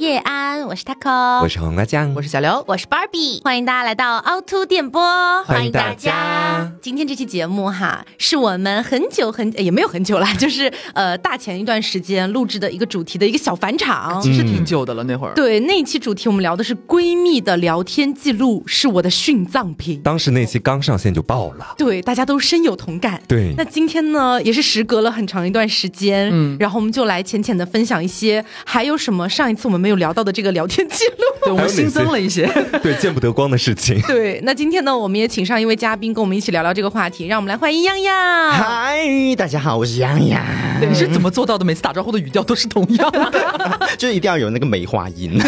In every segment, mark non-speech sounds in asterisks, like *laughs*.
叶安，我是 Taco，我是黄瓜酱，我是小刘，我是 Barbie，欢迎大家来到凹凸电波，欢迎大家。今天这期节目哈，是我们很久很也没有很久了，*laughs* 就是呃大前一段时间录制的一个主题的一个小返场，其实挺久的了那会儿。对，那期主题我们聊的是闺蜜的聊天记录是我的殉葬品，当时那期刚上线就爆了，对，大家都深有同感。对，那今天呢，也是时隔了很长一段时间，嗯，然后我们就来浅浅的分享一些，还有什么上一次我们没有聊到的这个聊天记录，*laughs* 对我们新增了一些，*laughs* 对见不得光的事情。*laughs* 对，那今天呢，我们也请上一位嘉宾跟我们一起聊聊这个话题，让我们来欢迎洋洋。嗨，大家好，我是洋洋。你是怎么做到的？每次打招呼的语调都是同样的，就是一定要有那个梅花音。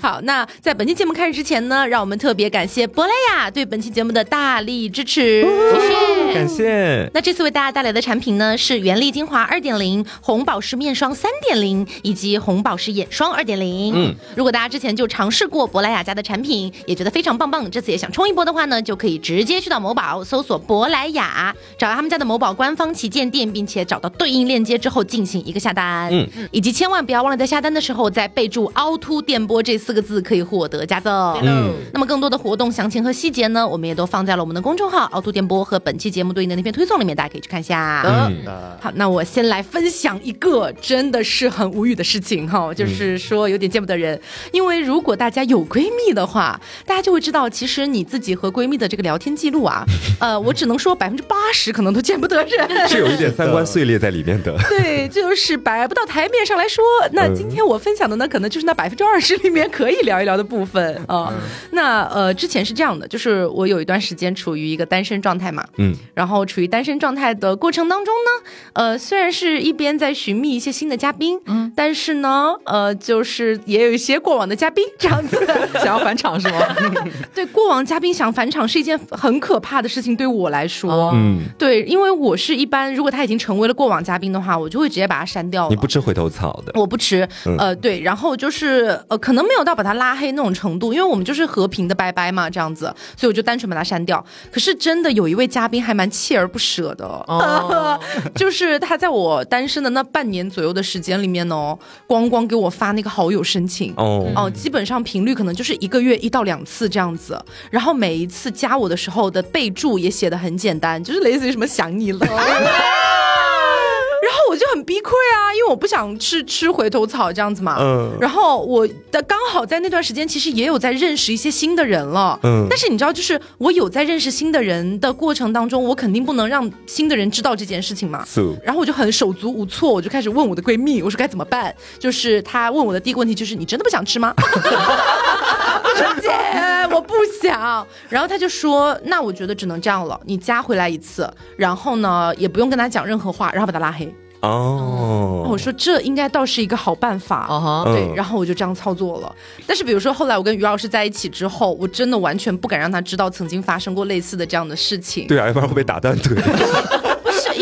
好，那在本期节目开始之前呢，让我们特别感谢珀莱雅对本期节目的大力支持，谢谢，感谢。那这次为大家带来的产品呢，是原力精华二点零、红宝石面霜三点零以及红宝石眼霜二点零。嗯，如果大家之前就尝试过珀莱雅家的产品，也觉得非常棒棒，这次也想冲一波的话呢，就可以直接去到某宝搜索珀莱雅，找到他们家的某宝官方旗舰店，并且找到对应链接之后进行一个下单。嗯，以及千万不要忘了在下单的时候再备注“凹凸电波”这四个字，可以获得加赠。嗯，那么更多的活动详情和细节呢，我们也都放在了我们的公众号“凹凸电波”和本期节目对应的那篇推送里面，大家可以去看一下。嗯，好，那我先来分享一个真的是很无语的事情哈，就是说有点见不得人，因为如果大家有闺蜜的话，大家就会知道，其实你自己和闺蜜的这个聊天记录啊，*laughs* 呃，我只能说百分之八十可能都见不得人，是有一点三观碎裂在里面的。对，就是摆不到台面上来说。那今天我分享的呢，可能就是那百分之二十里面可以聊一聊的部分啊。*laughs* 那呃，之前是这样的，就是我有一段时间处于一个单身状态嘛，嗯，然后处于单身状态的过程当中呢，呃，虽然是一边在寻觅一些新的嘉宾，嗯，但是呢，呃，就是也有一些过往的嘉宾这样子 *laughs* 想要返场是吗？*laughs* 对，过往嘉宾想返场是一件很可怕的事情，对我来说，嗯，对，因为我是一般如果他已经成为了过往嘉宾的话，我就会直接把他删掉了。你不吃回头草的，我不吃，呃，对，然后就是呃，可能没有到把他拉黑那种程度，因为我们就是和平的拜拜嘛，这样子，所以我就单纯把他删掉。可是真的有一位嘉宾还蛮锲而不舍的，*laughs* 就是他在我单身的那半年左右的时间里面呢，光光给我发那个好友申请，哦。哦，基本上频率可能就是一个月一到两次这样子，然后每一次加我的时候的备注也写的很简单，就是类似于什么想你了。我就很崩溃啊，因为我不想吃吃回头草这样子嘛。嗯。然后我的刚好在那段时间，其实也有在认识一些新的人了。嗯。但是你知道，就是我有在认识新的人的过程当中，我肯定不能让新的人知道这件事情嘛。是。然后我就很手足无措，我就开始问我的闺蜜，我说该怎么办？就是她问我的第一个问题就是：你真的不想吃吗？*laughs* 我说姐，我不想。然后她就说：那我觉得只能这样了，你加回来一次，然后呢也不用跟他讲任何话，然后把他拉黑。哦，我说这应该倒是一个好办法，对，然后我就这样操作了。但是比如说后来我跟于老师在一起之后，我真的完全不敢让他知道曾经发生过类似的这样的事情。对啊，要不然会被打断腿。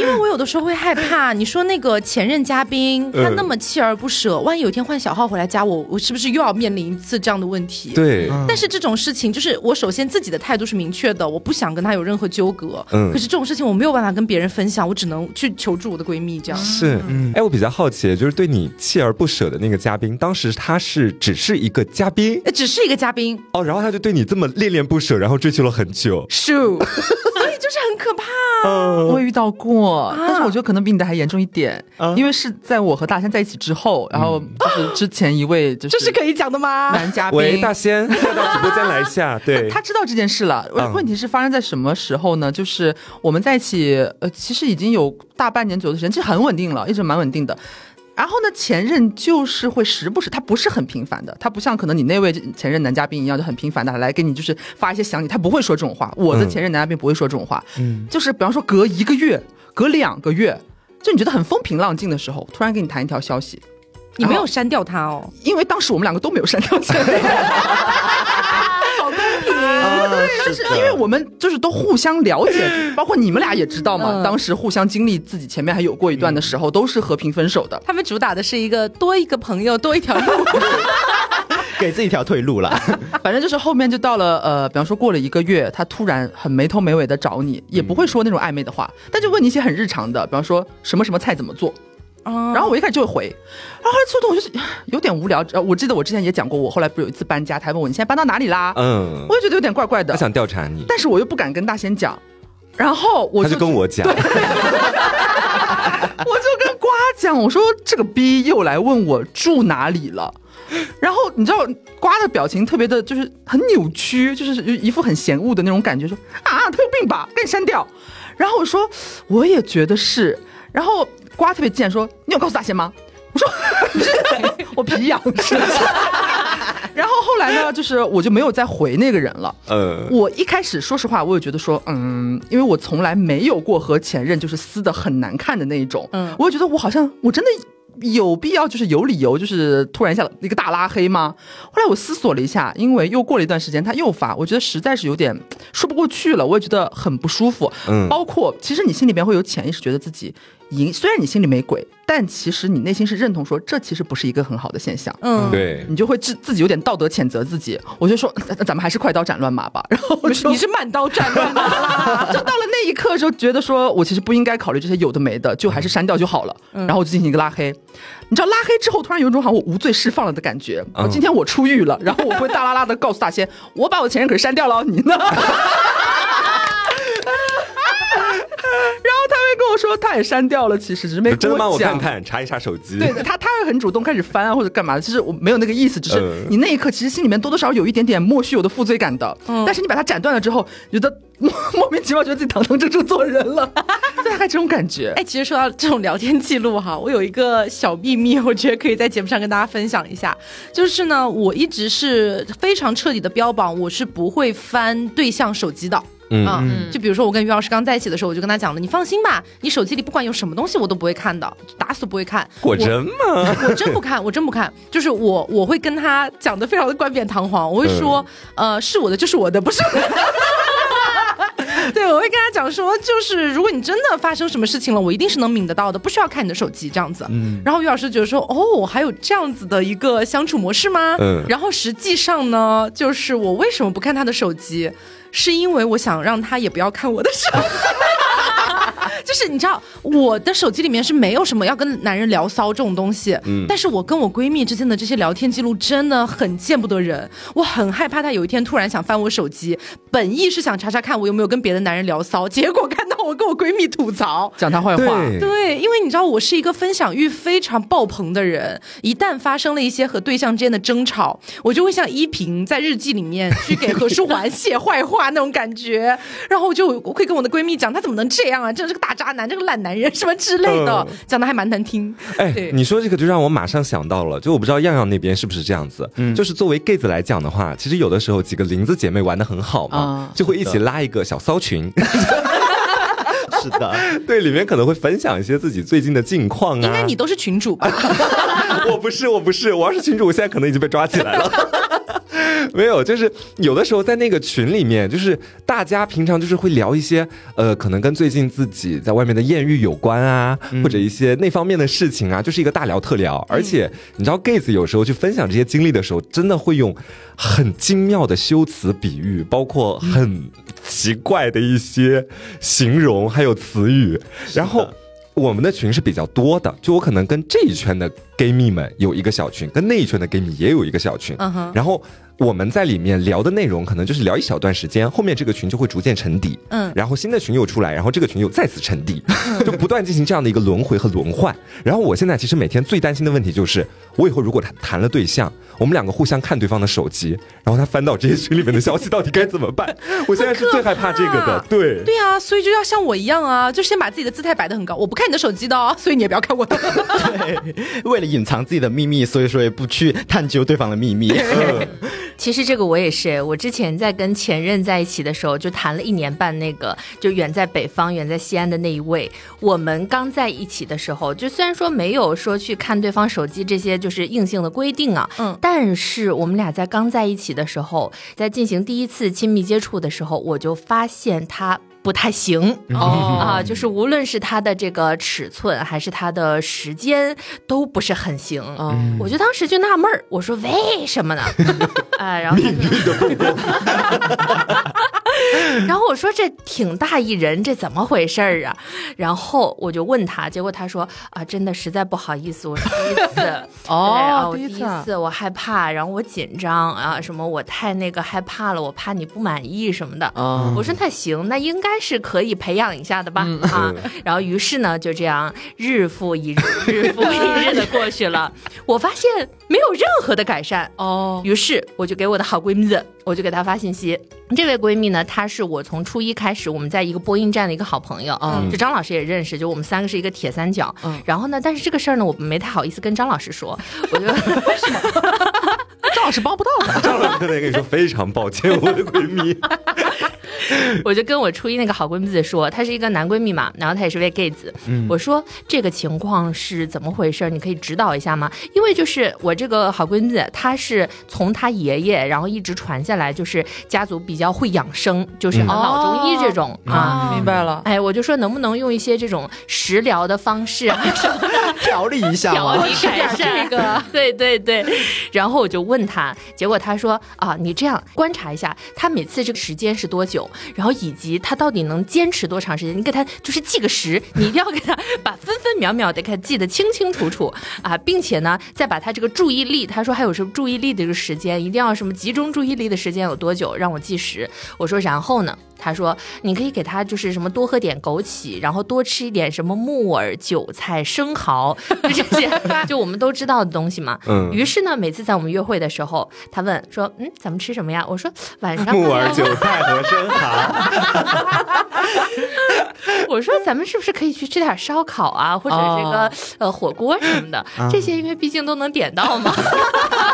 因为我有的时候会害怕，*laughs* 你说那个前任嘉宾他那么锲而不舍，万一有一天换小号回来加我，我是不是又要面临一次这样的问题？对。但是这种事情就是我首先自己的态度是明确的，我不想跟他有任何纠葛。嗯。可是这种事情我没有办法跟别人分享，我只能去求助我的闺蜜这样。是。嗯。哎，我比较好奇，就是对你锲而不舍的那个嘉宾，当时他是只是一个嘉宾，只是一个嘉宾哦，然后他就对你这么恋恋不舍，然后追求了很久。是。*laughs* 就是很可怕。嗯。我也遇到过，但是我觉得。可能比你的还严重一点，因为是在我和大仙在一起之后，然后就是之前一位就是这是可以讲的吗？男嘉宾，喂，大仙，快到直播间来一下。*laughs* 对，他知道这件事了。问题是发生在什么时候呢？就是我们在一起，呃，其实已经有大半年左右的时间，其实很稳定了，一直蛮稳定的。然后呢，前任就是会时不时，他不是很频繁的，他不像可能你那位前任男嘉宾一样，就很频繁的来给你就是发一些想你，他不会说这种话。我的前任男嘉宾不会说这种话，嗯，就是比方说隔一个月。隔两个月，就你觉得很风平浪静的时候，突然给你弹一条消息，你没有删掉他哦，因为当时我们两个都没有删掉前任。*laughs* 对，但是因为我们就是都互相了解，*clears throat* 包括你们俩也知道嘛，当时互相经历自己前面还有过一段的时候，都是和平分手的。他们主打的是一个多一个朋友多一条路。*laughs* 给自己一条退路了，*laughs* 反正就是后面就到了呃，比方说过了一个月，他突然很没头没尾的找你，也不会说那种暧昧的话，但就问你一些很日常的，比方说什么什么菜怎么做，然后我一开始就会回，然后后来做的我就是 *sighs* 有点无聊。呃，我记得我之前也讲过，我后来不是有一次搬家，他还问我你现在搬到哪里啦？嗯我，就觉得有点怪怪的他，想调查你，但是我又不敢跟大仙讲，然后我就跟我讲，*laughs* 我就跟瓜讲，我说这个逼又来问我住哪里了。然后你知道瓜的表情特别的，就是很扭曲，就是一副很嫌恶的那种感觉，说啊他有病吧，赶紧删掉。然后我说我也觉得是。然后瓜特别贱说你有告诉大仙吗？我说 *laughs* 我皮痒是。然后后来呢，就是我就没有再回那个人了。呃，我一开始说实话，我也觉得说，嗯，因为我从来没有过和前任就是撕的很难看的那一种，嗯我也觉得我好像我真的有必要就是有理由就是突然一下一个大拉黑吗？后来我思索了一下，因为又过了一段时间他又发，我觉得实在是有点说不过去了，我也觉得很不舒服。嗯包括其实你心里边会有潜意识觉得自己赢，虽然你心里没鬼，但其实你内心是认同说这其实不是一个很好的现象。嗯，对，你就会自自己有点道德谴责自己，我就说咱咱们还是快刀斩乱麻吧。然后我就你是慢刀斩乱麻 *laughs* 啦。*laughs* 就到了那一刻的时候，觉得说我其实不应该考虑这些有的没的，就还是删掉就好了。然后我就进行一个拉黑。你知道拉黑之后，突然有一种好像我无罪释放了的感觉。嗯我今天我出狱了，然后我会大啦啦的告诉大仙，我把我前任可是删掉了，你呢？*laughs* 然后他会跟我说，他也删掉了，其实只是没跟真的吗？我看。看，查一查手机。对他，他会很主动开始翻啊，或者干嘛的。其实我没有那个意思，只是嗯你那一刻其实心里面多多少少有一点点莫须有的负罪感的。嗯但是你把它斩断了之后，觉得莫 *laughs* 莫名其妙觉得自己堂堂正正做人了，*laughs* 大概这种感觉。哎，其实说到这种聊天记录哈，我有一个小秘密，我觉得可以在节目上跟大家分享一下。就是呢，我一直是非常彻底的标榜，我是不会翻对象手机的。嗯啊、就比如说我跟于老师刚在一起的时候，我就跟他讲了，你放心吧，你手机里不管有什么东西我都不会看的，打死不会看。果真吗？我真不看，我真不看。就是我我会跟他讲的非常的冠冕堂皇，我会说，呃，是我的就是我的，不是我的。*laughs* 对，我会跟他讲说，就是如果你真的发生什么事情了，我一定是能抿得到的，不需要看你的手机这样子。然后于老师觉得说，哦，还有这样子的一个相处模式吗？嗯然后实际上呢，就是我为什么不看他的手机，是因为我想让他也不要看我的手。*laughs* 就是你知道，我的手机里面是没有什么要跟男人聊骚这种东西，嗯但是我跟我闺蜜之间的这些聊天记录真的很见不得人，我很害怕她有一天突然想翻我手机，本意是想查查看我有没有跟别的男人聊骚，结果看到我跟我闺蜜吐槽。讲她坏话，对对，因为你知道我是一个分享欲非常爆棚的人，一旦发生了一些和对象之间的争吵，我就会像依萍在日记里面去给何书桓写坏话那种感觉，然后我就我会跟我的闺蜜讲，她怎么能这样啊，真是个大渣男，这个烂男人什么之类的，讲的还蛮难听。哎对，你说这个就让我马上想到了，就我不知道样样那边是不是这样子。嗯就是作为 gay 子来讲的话，其实有的时候几个林子姐妹玩的很好嘛，啊就会一起拉一个小骚群，*laughs* 是的，对，里面可能会分享一些自己最近的近况啊。应该你都是群主吧？*laughs* 我不是，我不是，我要是群主，我现在可能已经被抓起来了。*laughs* 没有，就是有的时候在那个群里面，就是大家平常就是会聊一些呃，可能跟最近自己在外面的艳遇有关啊，或者一些那方面的事情啊，就是一个大聊特聊。而且你知道，gays 有时候去分享这些经历的时候，真的会用很精妙的修辞比喻，包括很奇怪的一些形容，还有词语，然后。我们的群是比较多的，就我可能跟这一圈的 gay 蜜们有一个小群，跟那一圈的 gay 蜜也有一个小群，然后我们在里面聊的内容可能就是聊一小段时间，后面这个群就会逐渐沉底，嗯然后新的群又出来，然后这个群又再次沉底，*laughs* 就不断进行这样的一个轮回和轮换。然后我现在其实每天最担心的问题就是，我以后如果谈谈了对象，我们两个互相看对方的手机，然后他翻到这些群里面的消息，到底该怎么办？*laughs* 我现在是最害怕这个的，对。对啊，所以就要像我一样啊，就先把自己的姿态摆得很高，我不看你的手机的哦，所以你也不要看我的。*laughs* 对，为了隐藏自己的秘密，所以说也不去探究对方的秘密。其实这个我也是，我之前在跟前任在一起的时候，就谈了一年半，那个就远在北方、远在西安的那一位。我们刚在一起的时候，就虽然说没有说去看对方手机这些就是硬性的规定啊，嗯但是我们俩在刚在一起的时候，在进行第一次亲密接触的时候，我就发现他。不太行哦啊，就是无论是它的这个尺寸还是它的时间都不是很行。嗯我就当时就纳闷儿，我说为什么呢？啊，*laughs* 然后他说 *laughs* *laughs* 然后我说这挺大一人，这怎么回事儿啊？然后我就问他，结果他说啊，真的实在不好意思，我是第一次 *laughs* 哦我第一次我害怕，然后我紧张啊，什么我太那个害怕了，我怕你不满意什么的。啊，我说那行，那应该是可以培养一下的吧？啊，然后于是呢，就这样日复一日，日复一日的过去了。*laughs* 我发现没有任何的改善。哦，于是我就给我的好闺蜜，我就给她发信息。这位闺蜜呢，她是我从初一开始我们在一个播音站的一个好朋友，嗯就张老师也认识，就我们三个是一个铁三角。嗯然后呢，但是这个事儿呢，我没太好意思跟张老师说，我就 *laughs* 张老师帮不到我。张老师可能跟你说非常抱歉，我的闺蜜。*laughs* 我就跟我初一那个好闺蜜子说，她是一个男闺蜜嘛，然后她也是位 gay 子。我说这个情况是怎么回事？你可以指导一下吗？因为就是我这个好闺蜜子，她是从她爷爷，然后一直传下来，就是家族比较会养生，就是嗯老中医这种、啊。明白了，哎，我就说能不能用一些这种食疗的方式啊，*laughs* 什么的调理一下调。理改善这个，*laughs* 对对对。然后我就问她，结果她说啊，你这样观察一下，她每次这个时间是多久，然后以及他到底能坚持多长时间，你给他就是记个时，你一定要给他把分分秒秒得给他记得清清楚楚 *laughs* 啊，并且呢，再把他这个注意力，他说还有什么注意力的这个时间，一定要什么集中注意力的时间有多久，让我计时。我说然后呢？他说：“你可以给他就是什么多喝点枸杞，然后多吃一点什么木耳、韭菜、生蚝，就这些，*laughs* 就我们都知道的东西嘛。嗯于是呢，每次在我们约会的时候，他问说：‘嗯，咱们吃什么呀？’我说：‘晚上木耳、*laughs* 韭菜和生蚝，我说咱们是不是可以去吃点烧烤啊，或者这个、哦呃火锅什么的？这些因为毕竟都能点到嘛。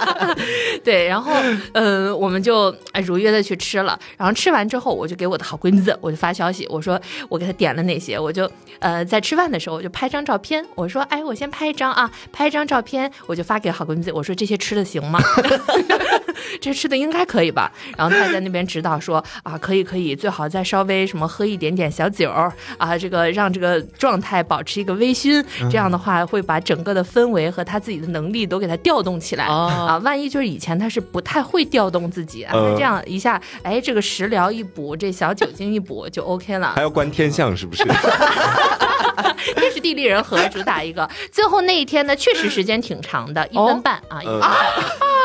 *laughs* 对，然后呃，我们就哎如约的去吃了。然后吃完之后，我就给我的好闺蜜子，*laughs* 我就发消息，我说我给她点了哪些，我就呃在吃饭的时候我就拍张照片，我说哎我先拍一张啊，拍一张照片，我就发给好闺蜜子，我说这些吃的行吗？*laughs* *laughs* 这吃的应该可以吧？然后他在那边指导说啊，可以可以，最好再稍微什么喝一点点小酒儿啊，这个让这个状态保持一个微醺，这样的话会把整个的氛围和他自己的能力都给他调动起来、哦啊。万一就是以前他是不太会调动自己，啊，嗯他这样一下，哎，这个食疗一补，这小酒精一补就 OK 了还。要观天象是不是？*laughs* 天时地利人和主打一个。最后那一天呢，确实时间挺长的，一分半啊，一分半。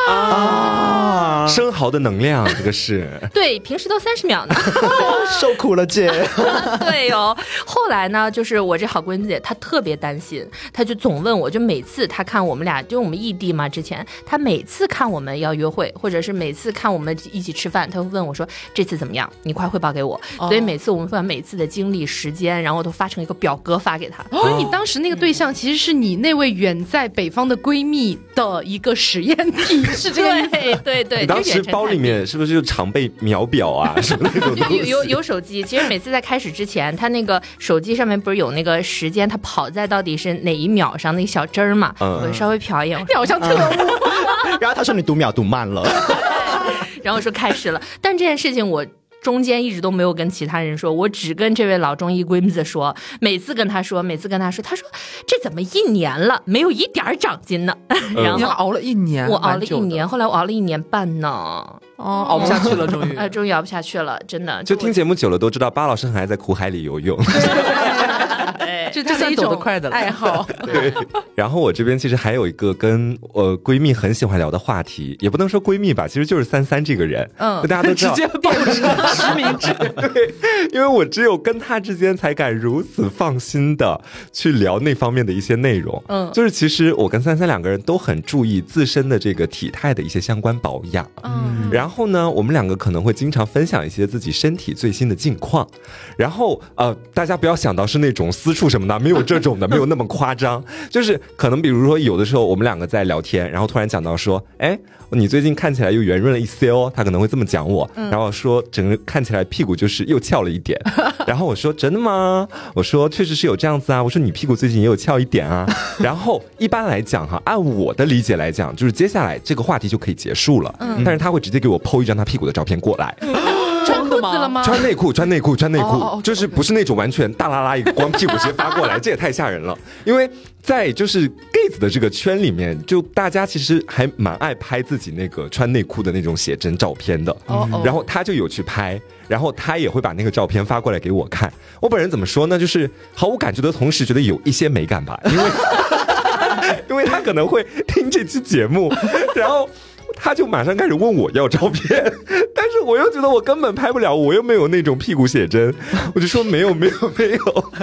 啊，生蚝的能量，这个是。*laughs* 对，平时都三十秒呢。*laughs* 受苦了姐。*laughs* 对哦，后来呢，就是我这好闺蜜姐，她特别担心，她就总问我，就每次她看我们俩，就我们异地嘛，之前她每次看我们要约会，或者是每次看我们一起吃饭，她会问我说这次怎么样？你快汇报给我。哦所以每次我们会把每次的经历、时间，然后都发成一个表格发给她。所以你当时那个对象其实是你那位远在北方的闺蜜的一个实验体，是这个意思。对对对，你当时包里面是不是就常备秒表啊 *laughs* 什么那种东西？有有有手机，其实每次在开始之前，他那个手机上面不是有那个时间，他跑在到底是哪一秒上那个小针儿嘛？嗯我就稍微瞟一眼，我说你好像特务，*laughs* 然后他说你读秒读慢了，*laughs* 然后说开始了。但这件事情我。中间一直都没有跟其他人说，我只跟这位老中医闺蜜子说。每次跟她说，每次跟她说，她说这怎么一年了没有一点儿长进呢？然后你熬了一年，我熬了一年，，后来我熬了一年半呢，哦，熬不下去了，终于。哎，终于熬不下去了，真的。就听节目久了都知道，巴老师很爱在苦海里游泳。*laughs* 对这这算走得快的了爱好。*laughs* 对，然后我这边其实还有一个跟呃闺蜜很喜欢聊的话题，也不能说闺蜜吧，其实就是三三这个人。嗯大家都知道，直接报实实名制，*laughs* 对，因为我只有跟他之间才敢如此放心的去聊那方面的一些内容。嗯就是其实我跟三三两个人都很注意自身的这个体态的一些相关保养。嗯，然后呢，我们两个可能会经常分享一些自己身体最新的近况。然后呃，大家不要想到是那种私处什么的，没有这种的，没有那么夸张。就是可能比如说有的时候我们两个在聊天，然后突然讲到说，哎，你最近看起来又圆润了一些哦，他可能会这么讲我，然后说整个看起来屁股就是又翘了一点。然后我说真的吗？我说确实是有这样子啊。我说你屁股最近也有翘一点啊。然后一般来讲哈，按我的理解来讲，就是接下来这个话题就可以结束了。但是他会直接给我剖一张他屁股的照片过来。*laughs* 穿内裤，穿内裤，穿内哦哦裤，就是不是那种完全 *laughs* 大拉拉一个光屁股直接发过来，这也太吓人了。因为在就是 gay 子的这个圈里面，就大家其实还蛮爱拍自己那个穿内裤的那种写真照片的。哦哦然后他就有去拍，然后他也会把那个照片发过来给我看。我本人怎么说呢？就是毫无感觉的同时，觉得有一些美感吧，因为 *laughs* 因为他可能会听这期节目，然后。他就马上开始问我要照片，但是我又觉得我根本拍不了，我又没有那种屁股写真，*laughs* 我就说没有 *laughs* 没有没有。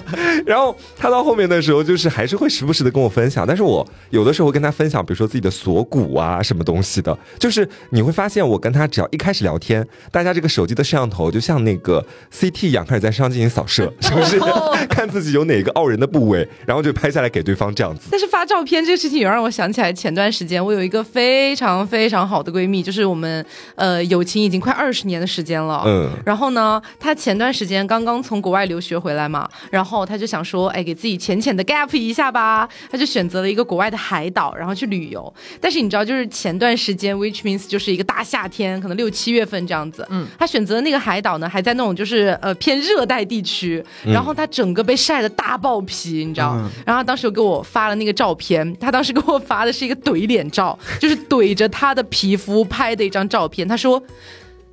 然后他到后面的时候，就是还是会时不时的跟我分享，但是我有的时候跟他分享，比如说自己的锁骨啊什么东西的，就是你会发现我跟他只要一开始聊天，大家这个手机的摄像头就像那个 CT 一样，开始在身上进行扫射，*laughs* 是不是？看自己有哪个傲人的部位，然后就拍下来给对方这样子。但是发照片这个事情，也让我想起来前段时间我有一个非常非常好的闺蜜，就是我们呃友情已经快二十年的时间了。嗯然后呢，她前段时间刚刚从国外留学回来嘛，然后她就想说，哎，给自己浅浅的 gap 一下吧，她就选择了一个国外的海岛，然后去旅游。但是你知道，就是前段时间，which means 就是一个大夏天，可能六七月份这样子。嗯，她选择的那个海岛呢，还在那种就是呃偏热带地区，然后她整个被晒的大爆皮，你知道？然后她当时又给我发了那个照片，她当时给我发的是一个怼脸照，就是怼着她的皮肤拍的一张照片。他说。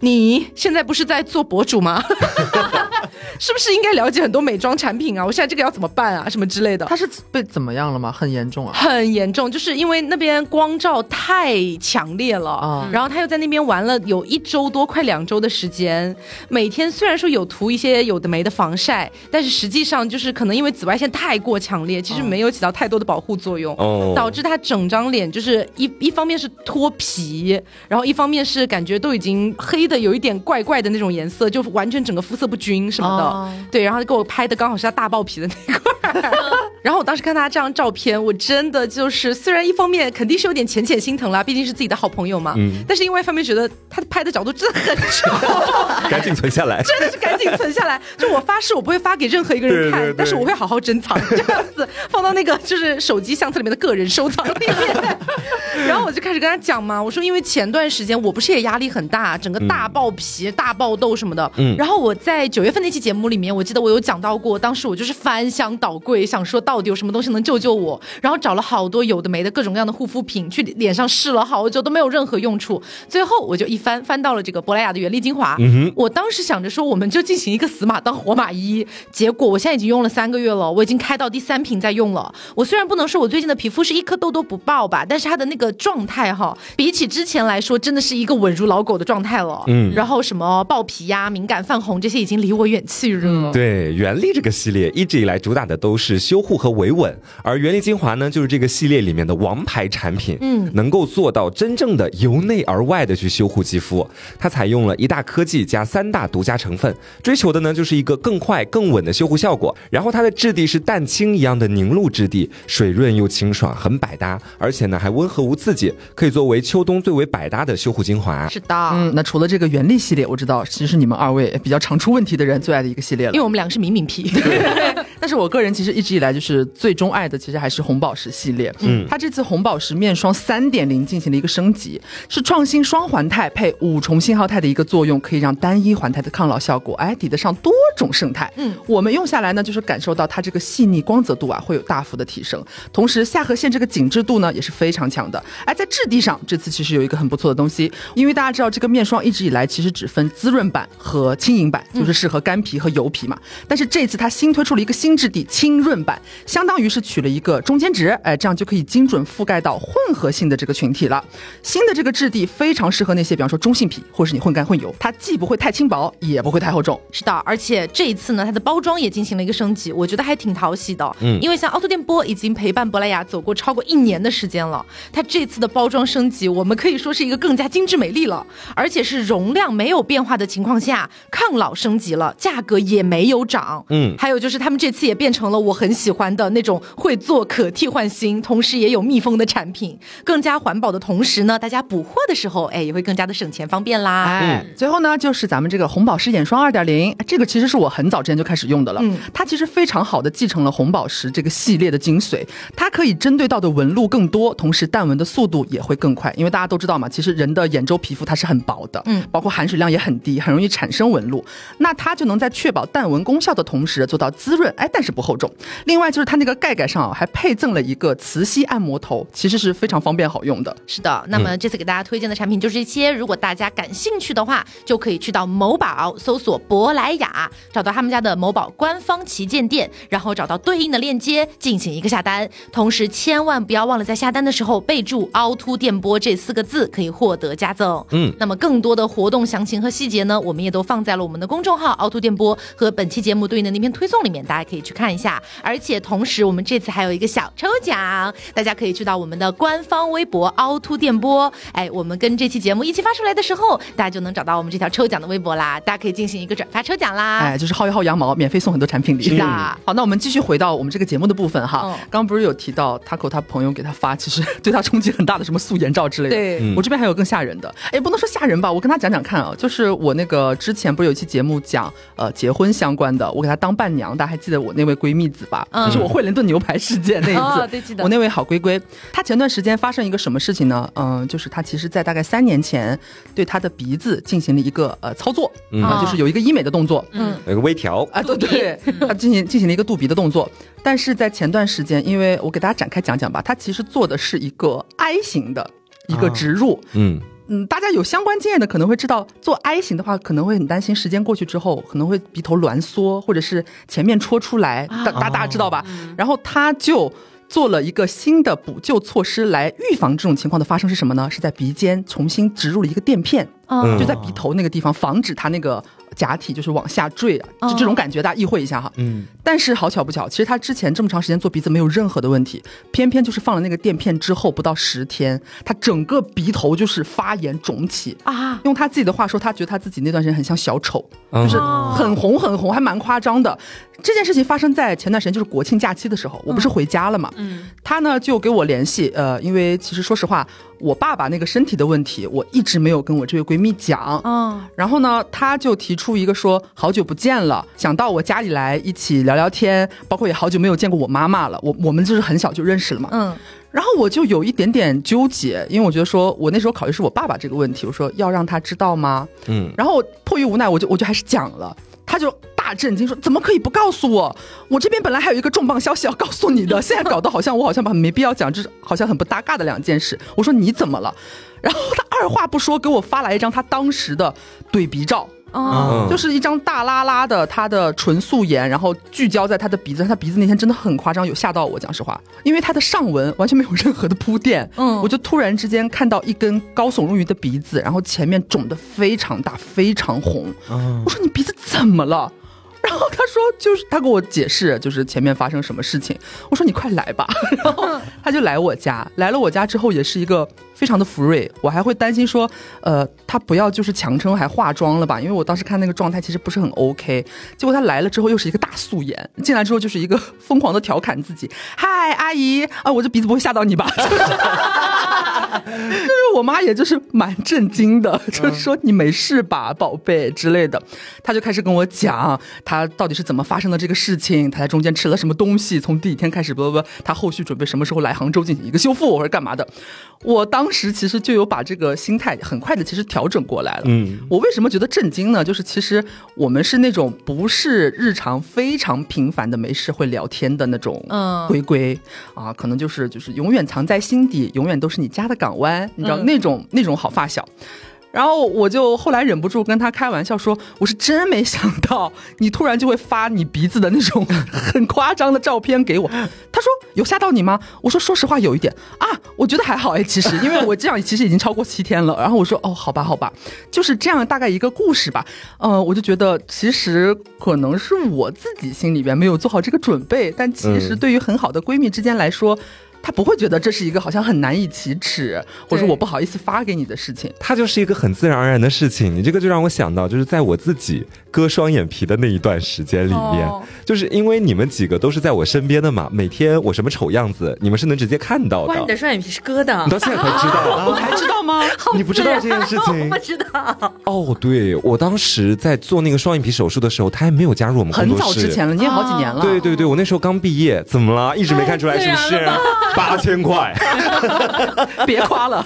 你现在不是在做博主吗？*laughs* 是不是应该了解很多美妆产品啊？我现在这个要怎么办啊？什么之类的。他是被怎么样了吗？很严重啊！很严重，就是因为那边光照太强烈了，啊然后他又在那边玩了有一周多，快两周的时间。每天虽然说有涂一些有的没的防晒，但是实际上就是可能因为紫外线太过强烈，其实没有起到太多的保护作用，哦导致他整张脸就是一一方面是脱皮，然后一方面是感觉都已经黑的有一点怪怪的那种颜色，就完全整个肤色不均什么的。哦对，然后他给我拍的刚好是他大爆皮的那块儿。*laughs* 然后我当时看他这张照片，我真的就是虽然一方面肯定是有点浅浅心疼啦，毕竟是自己的好朋友嘛，嗯但是另外一方面觉得他拍的角度真的很丑，*laughs* 赶紧存下来。真的是赶紧存下来。就我发誓我不会发给任何一个人看，对对对但是我会好好珍藏，这样子放到那个就是手机相册里面的个人收藏里面。*laughs* 然后我就开始跟他讲嘛，我说因为前段时间我不是也压力很大，整个大爆皮、大爆痘什么的。嗯然后我在九月份那期节目里面，我记得我有讲到过，当时我就是翻箱倒柜，想说到底有什么东西能救救我，然后找了好多有的没的各种各样的护肤品，去脸上试了好久都没有任何用处。最后我就一翻翻到了这个珀莱雅的原力精华。嗯哼我当时想着说，我们就进行一个死马当活马医。结果我现在已经用了三个月了，我已经开到第三瓶在用了。我虽然不能说我最近的皮肤是一颗痘都不爆吧，但是它的那个状态哈，比起之前来说，真的是一个稳如老狗的状态了。嗯然后什么爆皮呀、敏感、泛红这些已经离我远去了。对，原力这个系列一直以来主打的都是修护和维稳，而原力精华呢，就是这个系列里面的王牌产品，嗯能够做到真正的由内而外的去修护肌肤。它采用了一大科技加三大独家成分，追求的呢就是一个更快、更稳的修护效果。然后它的质地是蛋清一样的凝露质地，水润又清爽，很百搭，而且呢还温和无刺激，可以作为秋冬最为百搭的修护精华。是的，嗯，那除了这个原力系列，我知道其实是你们二位比较常出问题的人最爱的一个系列了因为。我们两个是敏敏皮。*laughs* 但是我个人其实一直以来就是最钟爱的，其实还是红宝石系列。嗯，它这次红宝石面霜三点零进行了一个升级，是创新双环肽配五重信号肽的一个作用，可以让单一环肽的抗老效果哎抵得上多种胜肽。嗯，我们用下来呢，就是感受到它这个细腻光泽度啊会有大幅的提升，同时下颌线这个紧致度呢也是非常强的。哎，在质地上这次其实有一个很不错的东西，因为大家知道这个面霜一直以来其实只分滋润版和轻盈版，就是适合干皮和油皮嘛。但是这次它新推出了一个新质地轻润版，相当于是取了一个中间值，哎，这样就可以精准覆盖到混合性的这个群体了。新的这个质地非常适合那些比方说中性皮，或是你混干混油，它既不会太轻薄，也不会太厚重。是的，而且这一次呢，它的包装也进行了一个升级，我觉得还挺讨喜的。嗯，因为像凹凸电波已经陪伴珀莱雅走过超过一年的时间了，它这次的包装升级，我们可以说是一个更加精致美丽了，而且是容量没有变化的情况下，抗老升级了，价格也没有涨。嗯还有就是他们这次也变成成了我很喜欢的那种会做可替换芯，同时也有密封的产品，更加环保的同时呢，大家补货的时候，哎，也会更加的省钱方便啦。哎，最后呢，就是咱们这个红宝石眼霜二点零，这个其实是我很早之前就开始用的了。嗯它其实非常好的继承了红宝石这个系列的精髓，它可以针对到的纹路更多，同时淡纹的速度也会更快。因为大家都知道嘛，其实人的眼周皮肤它是很薄的，嗯包括含水量也很低，很容易产生纹路。那它就能在确保淡纹功效的同时做到滋润，哎，但是不厚重。另外就是它那个盖盖上啊，还配赠了一个磁吸按摩头，其实是非常方便好用的。是的，那么这次给大家推荐的产品就是这些。如果大家感兴趣的话，就可以去到某宝搜索珀莱雅，找到他们家的某宝官方旗舰店，然后找到对应的链接进行一个下单。同时，千万不要忘了在下单的时候备注“凹凸电波”这四个字，可以获得加赠。嗯，那么更多的活动详情和细节呢，我们也都放在了我们的公众号“凹凸电波”和本期节目对应的那篇推送里面，大家可以去看一下。而且同时，我们这次还有一个小抽奖，大家可以去到我们的官方微博“凹凸电波”，哎，我们跟这期节目一起发出来的时候，大家就能找到我们这条抽奖的微博啦，大家可以进行一个转发抽奖啦。哎，就是薅一薅羊毛，免费送很多产品礼。是的好，那我们继续回到我们这个节目的部分哈。嗯刚刚不是有提到 Taco 他朋友给他发，其实对他冲击很大的什么素颜照之类的。对嗯我这边还有更吓人的，哎，不能说吓人吧，我跟他讲讲看啊，就是我那个之前不是有一期节目讲呃结婚相关的，我给他当伴娘，大家还记得我那位闺蜜子吧？嗯就是我惠灵顿牛排事件那一次。*laughs* 哦对记得我那位好龟龟，她前段时间发生一个什么事情呢？嗯、就是她其实，在大概三年前，对她的鼻子进行了一个呃操作，嗯啊、就是有一个医美的动作。嗯有个微调，啊，对对，他进行进行了一个杜鼻的动作，但是在前段时间，因为我给大家展开讲讲吧，他其实做的是一个 I 型的一个植入。嗯，嗯，大家有相关经验的可能会知道，做 I 型的话，可能会很担心时间过去之后可能会鼻头挛缩，或者是前面戳出来，大大大家知道吧？然后他就。做了一个新的补救措施来预防这种情况的发生是什么呢？是在鼻尖重新植入了一个垫片，嗯就在鼻头那个地方，防止它那个假体就是往下坠啊，就这种感觉，大家意会一下哈。嗯，但是好巧不巧，其实他之前这么长时间做鼻子没有任何的问题，偏偏就是放了那个垫片之后不到十天，他整个鼻头就是发炎肿起。啊，用他自己的话说，他觉得他自己那段时间很像小丑，嗯。就是很红很红，还蛮夸张的。这件事情发生在前段时间，就是国庆假期的时候，我不是回家了嘛，嗯，他呢就给我联系，呃，因为其实说实话，我爸爸那个身体的问题，我一直没有跟我这位闺蜜讲，嗯然后呢，他就提出一个说，好久不见了，想到我家里来一起聊聊天，包括也好久没有见过我妈妈了，我我们就是很小就认识了嘛。嗯然后我就有一点点纠结，因为我觉得说我那时候考虑是我爸爸这个问题，我说要让他知道吗？嗯，然后迫于无奈，我就我就还是讲了。他就大震惊说：“怎么可以不告诉我？我这边本来还有一个重磅消息要告诉你的，现在搞得好像我好像把没必要讲，这是好像很不搭嘎的两件事。”我说：“你怎么了？”然后他二话不说给我发来一张他当时的对比照。哦，嗯就是一张大拉拉的他的纯素颜，然后聚焦在他的鼻子，他鼻子那天真的很夸张，有吓到我。讲实话，因为他的上文完全没有任何的铺垫，嗯我就突然之间看到一根高耸入云的鼻子，然后前面肿得非常大，非常红。我说你鼻子怎么了？然后他说，就是他给我解释，就是前面发生什么事情。我说你快来吧，*laughs* 然后他就来我家，来了我家之后也是一个非常的福瑞，我还会担心说，呃，他不要就是强撑还化妆了吧，因为我当时看那个状态其实不是很 OK。结果他来了之后又是一个大素颜，进来之后就是一个 *laughs* 疯狂的调侃自己，嗨阿姨啊，我这鼻子不会吓到你吧？*laughs* *laughs* 是我妈，也就是蛮震惊的，就是说你没事吧，宝贝之类的。她就开始跟我讲，她到底是怎么发生的这个事情，她在中间吃了什么东西，从第几天开始，不不不，她后续准备什么时候来杭州进行一个修复或者干嘛的。我当时其实就有把这个心态很快的其实调整过来了。嗯，我为什么觉得震惊呢？就是其实我们是那种不是日常非常频繁的没事会聊天的那种嗯龟龟啊，可能就是就是永远藏在心底，永远都是你家的港湾，你知道、嗯那种那种好发小。然后我就后来忍不住跟他开玩笑说：“我是真没想到你突然就会发你鼻子的那种很夸张的照片给我。”他说：“有吓到你吗？”我说：“说实话，有一点啊，我觉得还好哎，其实因为我这样其实已经超过七天了。”然后我说：“哦，好吧，好吧，就是这样大概一个故事吧。”呃，我就觉得其实可能是我自己心里边没有做好这个准备，但其实嗯对于很好的闺蜜之间来说。他不会觉得这是一个好像很难以启齿，或者对我不好意思发给你的事情。它就是一个很自然而然的事情。你这个就让我想到，就是在我自己割双眼皮的那一段时间里面，哦就是因为你们几个都是在我身边的嘛，每天我什么丑样子，你们是能直接看到哇，你的。双眼皮是割的你，到现在才知道，*laughs* 我还知道吗？*laughs* 你不知道这件事情 *laughs* 我不知道。哦？对，我当时在做那个双眼皮手术的时候，他还没有加入我们工很作室。早之前了，你也好几年了。对对对，我那时候刚毕业，怎么了？一直没看出来是不是？*laughs* 八千块。*laughs* 别夸了。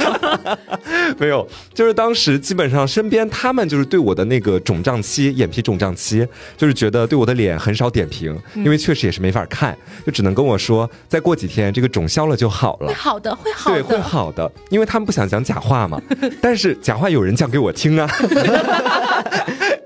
*laughs* 没有，就是当时基本上身边他们就是对我的那个肿胀期，眼皮肿胀期，就是觉得对我的脸很少点评，因为确实也是没法看，就只能跟我说，再过几天这个肿消了就好了会。好的，会好对，会。好的，因为他们不想讲假话嘛。但是假话有人讲给我听啊。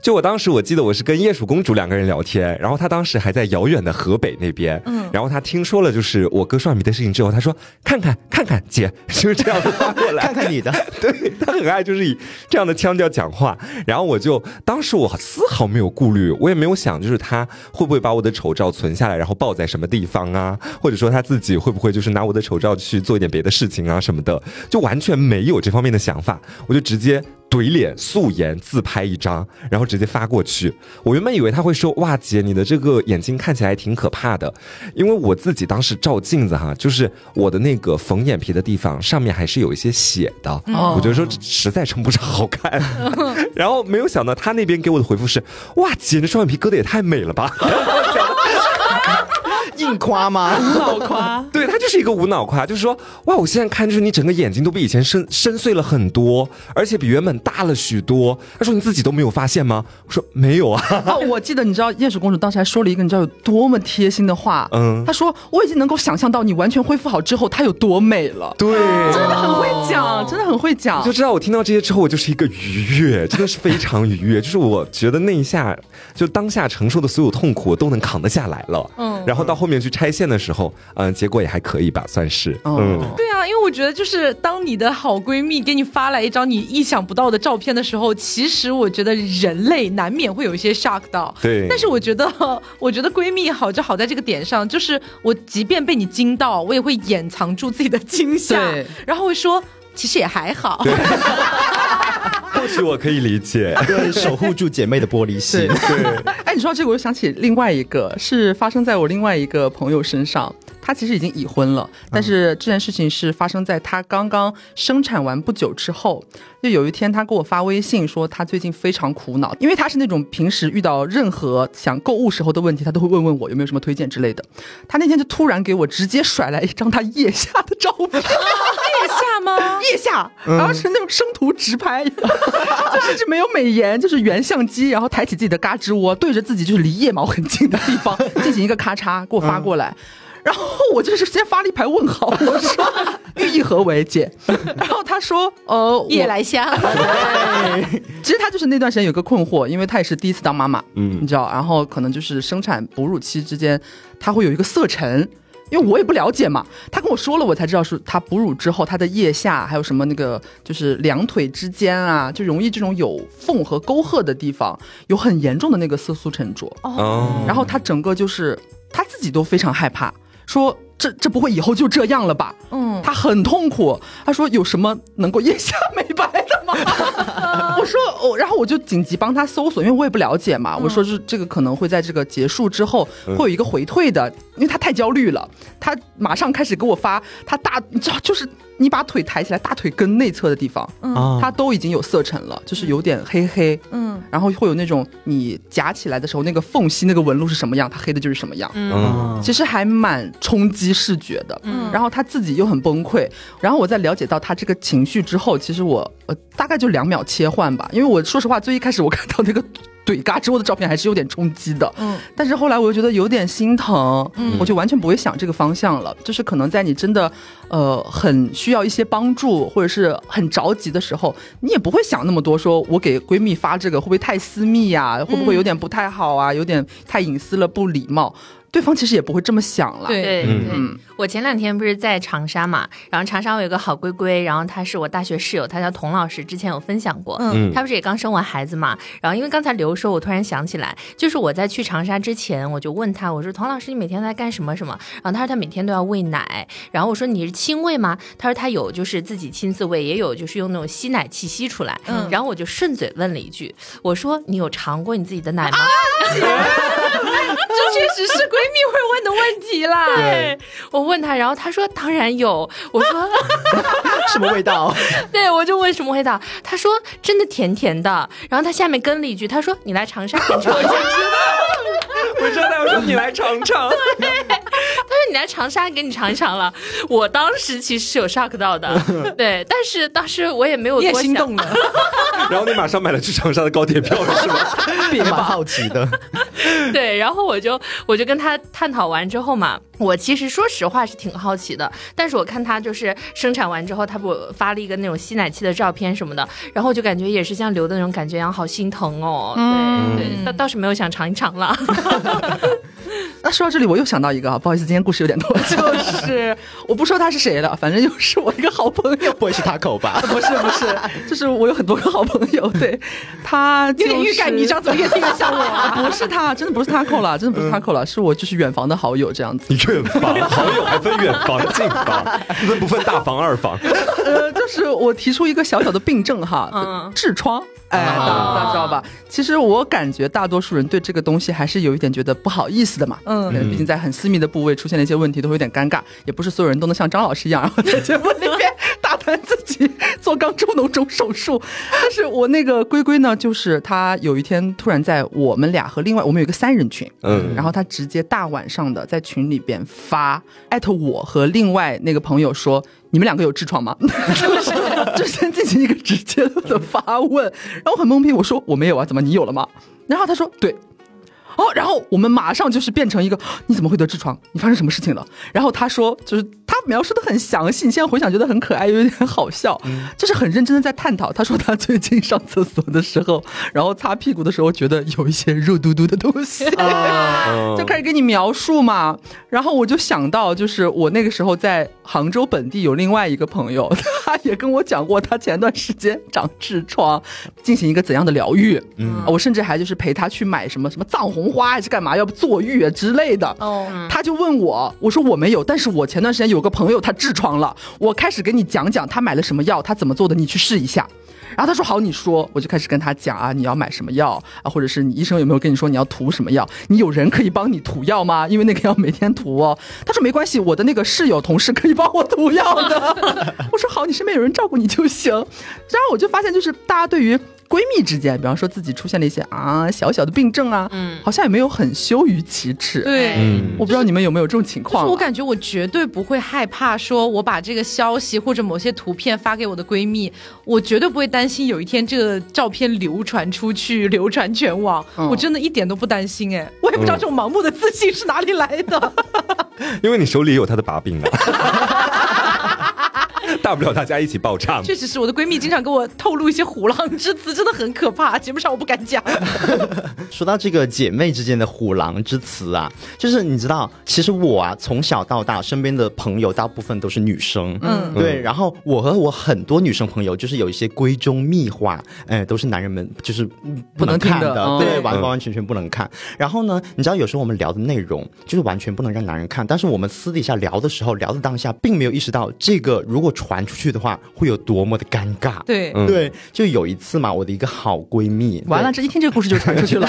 就我当时，我记得我是跟鼹鼠公主两个人聊天，然后她当时还在遥远的河北那边，嗯，然后她听说了就是我割双眼皮的事情之后，她说看看看看姐，就是这样子？发过来，看看你的，*laughs* 对她很爱就是以这样的腔调讲话，然后我就当时我丝毫没有顾虑，我也没有想就是她会不会把我的丑照存下来，然后抱在什么地方啊，或者说她自己会不会就是拿我的丑照去做一点别的事情啊什么的，就完全没有这方面的想法，我就直接。怼脸素颜自拍一张，然后直接发过去。我原本以为他会说：“哇，姐，你的这个眼睛看起来挺可怕的。”因为我自己当时照镜子哈，就是我的那个缝眼皮的地方上面还是有一些血的，哦我觉得说实在称不上好看。*laughs* 然后没有想到他那边给我的回复是：“哇，姐，你双眼皮割的也太美了吧！” *laughs* 硬夸吗？无 *laughs* 脑夸。*laughs* 对他就是一个无脑夸，就是说，哇，我现在看就是你整个眼睛都比以前深深邃了很多，而且比原本大了许多。他说你自己都没有发现吗？我说没有啊。哦，*laughs* 我记得你知道鼹鼠公主当时还说了一个你知道有多么贴心的话，嗯她说我已经能够想象到你完全恢复好之后她有多美了，对，真的很会讲，真的很会讲你就。知道我听到这些之后，我就是一个愉悦，真的是非常愉悦。就是我觉得那一下，就当下承受的所有痛苦，我都能扛得下来了。嗯，然后到后面去拆线的时候，嗯、结果也还可以吧，算是。哦嗯，对啊，因为我觉得就是当你的好闺蜜给你发来一张你意想不到的照片的时候，其实我觉得人类难免会有一些 shock 到。对但是我觉得，*laughs* 我觉得闺蜜好就好在这个点上，就是我即便被你惊到，我也会掩藏住自己的惊吓对，然后会说其实也还好。*laughs* 或许我可以理解。*laughs* 对，守护住姐妹的玻璃心对。*laughs* 哎，你说到这个，我又想起另外一个，是发生在我另外一个朋友身上。他其实已经已婚了，但是这件事情是发生在他刚刚生产完不久之后。就有一天，他给我发微信说，他最近非常苦恼，因为他是那种平时遇到任何想购物时候的问题，他都会问问我有没有什么推荐之类的。他那天就突然给我直接甩来一张他腋下的照片，腋下吗？腋下，然后是那种生图直拍，*laughs* 就是没有美颜，就是原相机，然后抬起自己的嘎吱窝，对着自己就是离腋毛很近的地方进行一个咔嚓给我发过来。然后我就是先发了一排问号，我说寓意何为，姐？*laughs* 然后他说，呃，夜来香，*laughs* 其实他就是那段时间有个困惑，因为他也是第一次当妈妈，嗯你知道，然后可能就是生产哺乳期之间，他会有一个色沉。因为我也不了解嘛，他跟我说了，我才知道是他哺乳之后，他的腋下还有什么那个就是两腿之间啊，就容易这种有缝和沟壑的地方有很严重的那个色素沉着。哦，然后他整个就是他自己都非常害怕，说这这不会以后就这样了吧？嗯，他很痛苦，他说有什么能够腋下美白的吗？*laughs* 我说哦，然后我就紧急帮他搜索，因为我也不了解嘛。我说是这个可能会在这个结束之后会有一个回退的，因为他太焦虑了，他马上开始给我发他大，你知道就是你把腿抬起来，大腿根内侧的地方，嗯，它都已经有色沉了，就是有点黑黑，嗯，然后会有那种你夹起来的时候那个缝隙那个纹路是什么样，它黑的就是什么样。嗯，其实还蛮冲击视觉的，嗯。然后他自己又很崩溃，然后我在了解到他这个情绪之后，其实我呃大概就两秒切换吧，因为我说实话，最一开始我看到那个怼嘎之后的照片还是有点冲击的，嗯，但是后来我又觉得有点心疼，嗯。我就完全不会想这个方向了，就是可能在你真的呃很需要一些帮助或者是很着急的时候，你也不会想那么多，说我给闺蜜发这个会不会太私密呀、会不会有点不太好啊，有点太隐私了不礼貌。对方其实也不会这么想了。对对嗯我前两天不是在长沙嘛，然后长沙我有个好龟龟，然后他是我大学室友，他叫童老师，之前有分享过。嗯嗯他不是也刚生完孩子嘛？然后因为刚才刘说，我突然想起来，就是我在去长沙之前，我就问他，我说童老师，你每天在干什么什么？然后他说他每天都要喂奶。然后我说你是亲喂吗？他说他有就是自己亲自喂，也有就是用那种吸奶器吸出来。嗯然后我就顺嘴问了一句，我说你有尝过你自己的奶吗？这确实是闺蜜会问的问题啦。对，我问她，然后她说当然有。我说 *laughs* 什么味道？*laughs* 对，我就问什么味道，她说真的甜甜的。然后她下面跟了一句，她说你来长沙感受一下。我知道他要说你来尝尝，*laughs* 他说你来长沙给你尝一尝了。我当时其实是有 shock 到的，*laughs* 对，但是当时我也没有多想。心动了，*laughs* 然后你马上买了去长沙的高铁票是吗？*laughs* 别蛮好奇的。对，然后我就我就跟他探讨完之后嘛，我其实说实话是挺好奇的，但是我看他就是生产完之后，他不发了一个那种吸奶器的照片什么的，然后我就感觉也是像流的那种感觉一样，好心疼哦。对对，倒倒是没有想尝一尝了。那说到这里，我又想到一个啊，不好意思，今天故事有点多，*laughs* 就是我不说他是谁了，反正又是我一个好朋友。不会是他口吧？*laughs* 不是不是，就是我有很多个好朋友，对 *laughs* 他、就是、有点欲盖弥彰怎么越听越像我啊？不是他，真的不是他扣了，真的不是他扣了，是我就是远房的好友这样子。你远房好友还分远房近房，分不分大房二房？呃，就是我提出一个小小的病症哈，嗯痔疮。哎，大哦大家知道吧？其实我感觉大多数人对这个东西还是有一点觉得不好意思的嘛。嗯对毕竟在很私密的部位出现了一些问题，都会有点尴尬。也不是所有人都能像张老师一样，然后在节目里面 *laughs* 大谈自己做肛周脓肿手术。但是我那个龟龟呢，就是他有一天突然在我们俩和另外我们有一个三人群，嗯然后他直接大晚上的在群里边发艾特我和另外那个朋友说。你们两个有痔疮吗？*laughs* 就是就先进行一个直接的发问，然后我很懵逼，我说我没有啊，怎么你有了吗？然后他说对，哦，然后我们马上就是变成一个你怎么会得痔疮？你发生什么事情了？然后他说就是他描述的很详细，你现在回想觉得很可爱，又有点好笑，就是很认真的在探讨。他说他最近上厕所的时候，*laughs* 然后擦屁股的时候觉得有一些肉嘟嘟的东西。*laughs* 就开始给你描述嘛，然后我就想到，就是我那个时候在杭州本地有另外一个朋友，*laughs* 他也跟我讲过，他前段时间长痔疮，进行一个怎样的疗愈。嗯，我甚至还就是陪他去买什么什么藏红花还是干嘛，要不坐浴啊之类的。哦，他就问我，我说我没有，但是我前段时间有个朋友他痔疮了，我开始给你讲讲他买了什么药，他怎么做的，你去试一下。然后他说好，你说，我就开始跟他讲啊，你要买什么药啊，或者是你医生有没有跟你说你要涂什么药？你有人可以帮你涂药吗？因为那个药每天涂哦。他说没关系，我的那个室友同事可以帮我涂药的。*laughs* 我说好，你身边有人照顾你就行。然后我就发现，就是大家对于闺蜜之间，比方说自己出现了一些啊小小的病症啊，嗯好像也没有很羞于启齿。对。嗯我不知道你们有没有这种情况、啊。就是我感觉我绝对不会害怕，说我把这个消息或者某些图片发给我的闺蜜，我绝对不会担心有一天这个照片流传出去，流传全网。嗯我真的一点都不担心，哎，我也不知道这种盲目的自信是哪里来的。*laughs* 因为你手里有他的把柄啊，*laughs* 大不了大家一起爆炸嘛。确实是我的闺蜜经常跟我透露一些虎狼之词，真的很可怕，节目上我不敢讲。*laughs* 说到这个姐妹之间的虎狼之词啊，就是你知道，其实我啊从小到大身边的朋友大部分都是女生，嗯对，然后我和我很多女生朋友就是有一些闺中密话，哎，都是男人们就是嗯不能看的，的哦对，完嗯完完全全不能看。然后呢，你知道有时候我们聊的内容就是完全不能让男人看，但是我们私底下聊的时候，聊的当下并没有意识到这个如果传出去的话会有多么的尴尬。对，嗯对，就有一次嘛，我的一个好闺蜜，完了，这一听这个故事就传出去了。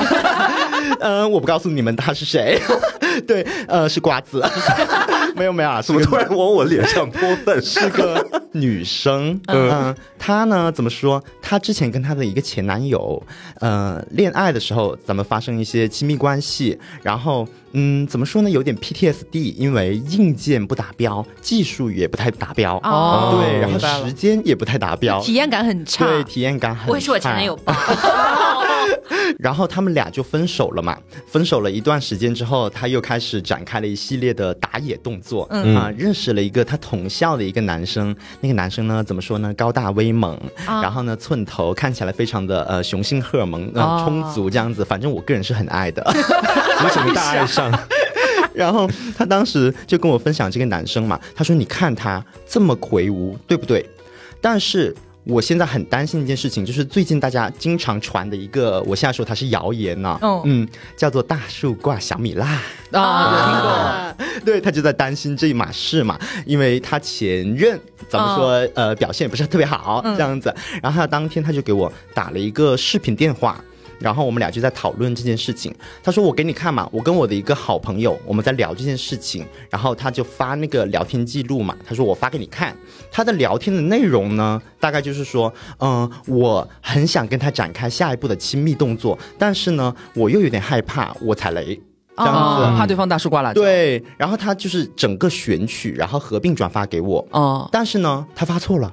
嗯，*laughs* 我不告诉你们她是谁，*laughs* 对，呃，是瓜子，*laughs* 没有没有啊，怎么突然往我脸上泼粪？是个女生，嗯、她呢怎么说？她之前跟她的一个前男友，呃，恋爱的时候，咱们发生一些亲密关系，然后。嗯，怎么说呢？有点 PTSD，因为硬件不达标，技术也不太达标，哦对，然后时间也不太达标，体验感很差。对，体验感很差。不会是我前男友吧？*laughs* 然后他们俩就分手了嘛。分手了一段时间之后，他又开始展开了一系列的打野动作。嗯啊，认识了一个他同校的一个男生。那个男生呢，怎么说呢？高大威猛，啊然后呢，寸头，看起来非常的呃雄性荷尔蒙呃、哦充足，这样子。反正我个人是很爱的。*laughs* 为什么大爱上？然后他当时就跟我分享这个男生嘛，他说：“你看他这么魁梧，对不对？但是。”我现在很担心一件事情，就是最近大家经常传的一个，我现在说它是谣言呢、嗯嗯，叫做大树挂小米辣。啊，*laughs* 听过。对他就在担心这一码事嘛，因为他前任怎么说、呃表现也不是特别好、这样子，然后他当天他就给我打了一个视频电话。然后我们俩就在讨论这件事情。他说：“我给你看嘛，我跟我的一个好朋友，我们在聊这件事情。然后他就发那个聊天记录嘛。他说我发给你看。他的聊天的内容呢，大概就是说，嗯、我很想跟他展开下一步的亲密动作，但是呢，我又有点害怕我踩雷，这样子。哦，怕对方大树刮辣椒。，对，然后他就是整个选取，然后合并转发给我，哦，但是呢，他发错了啊，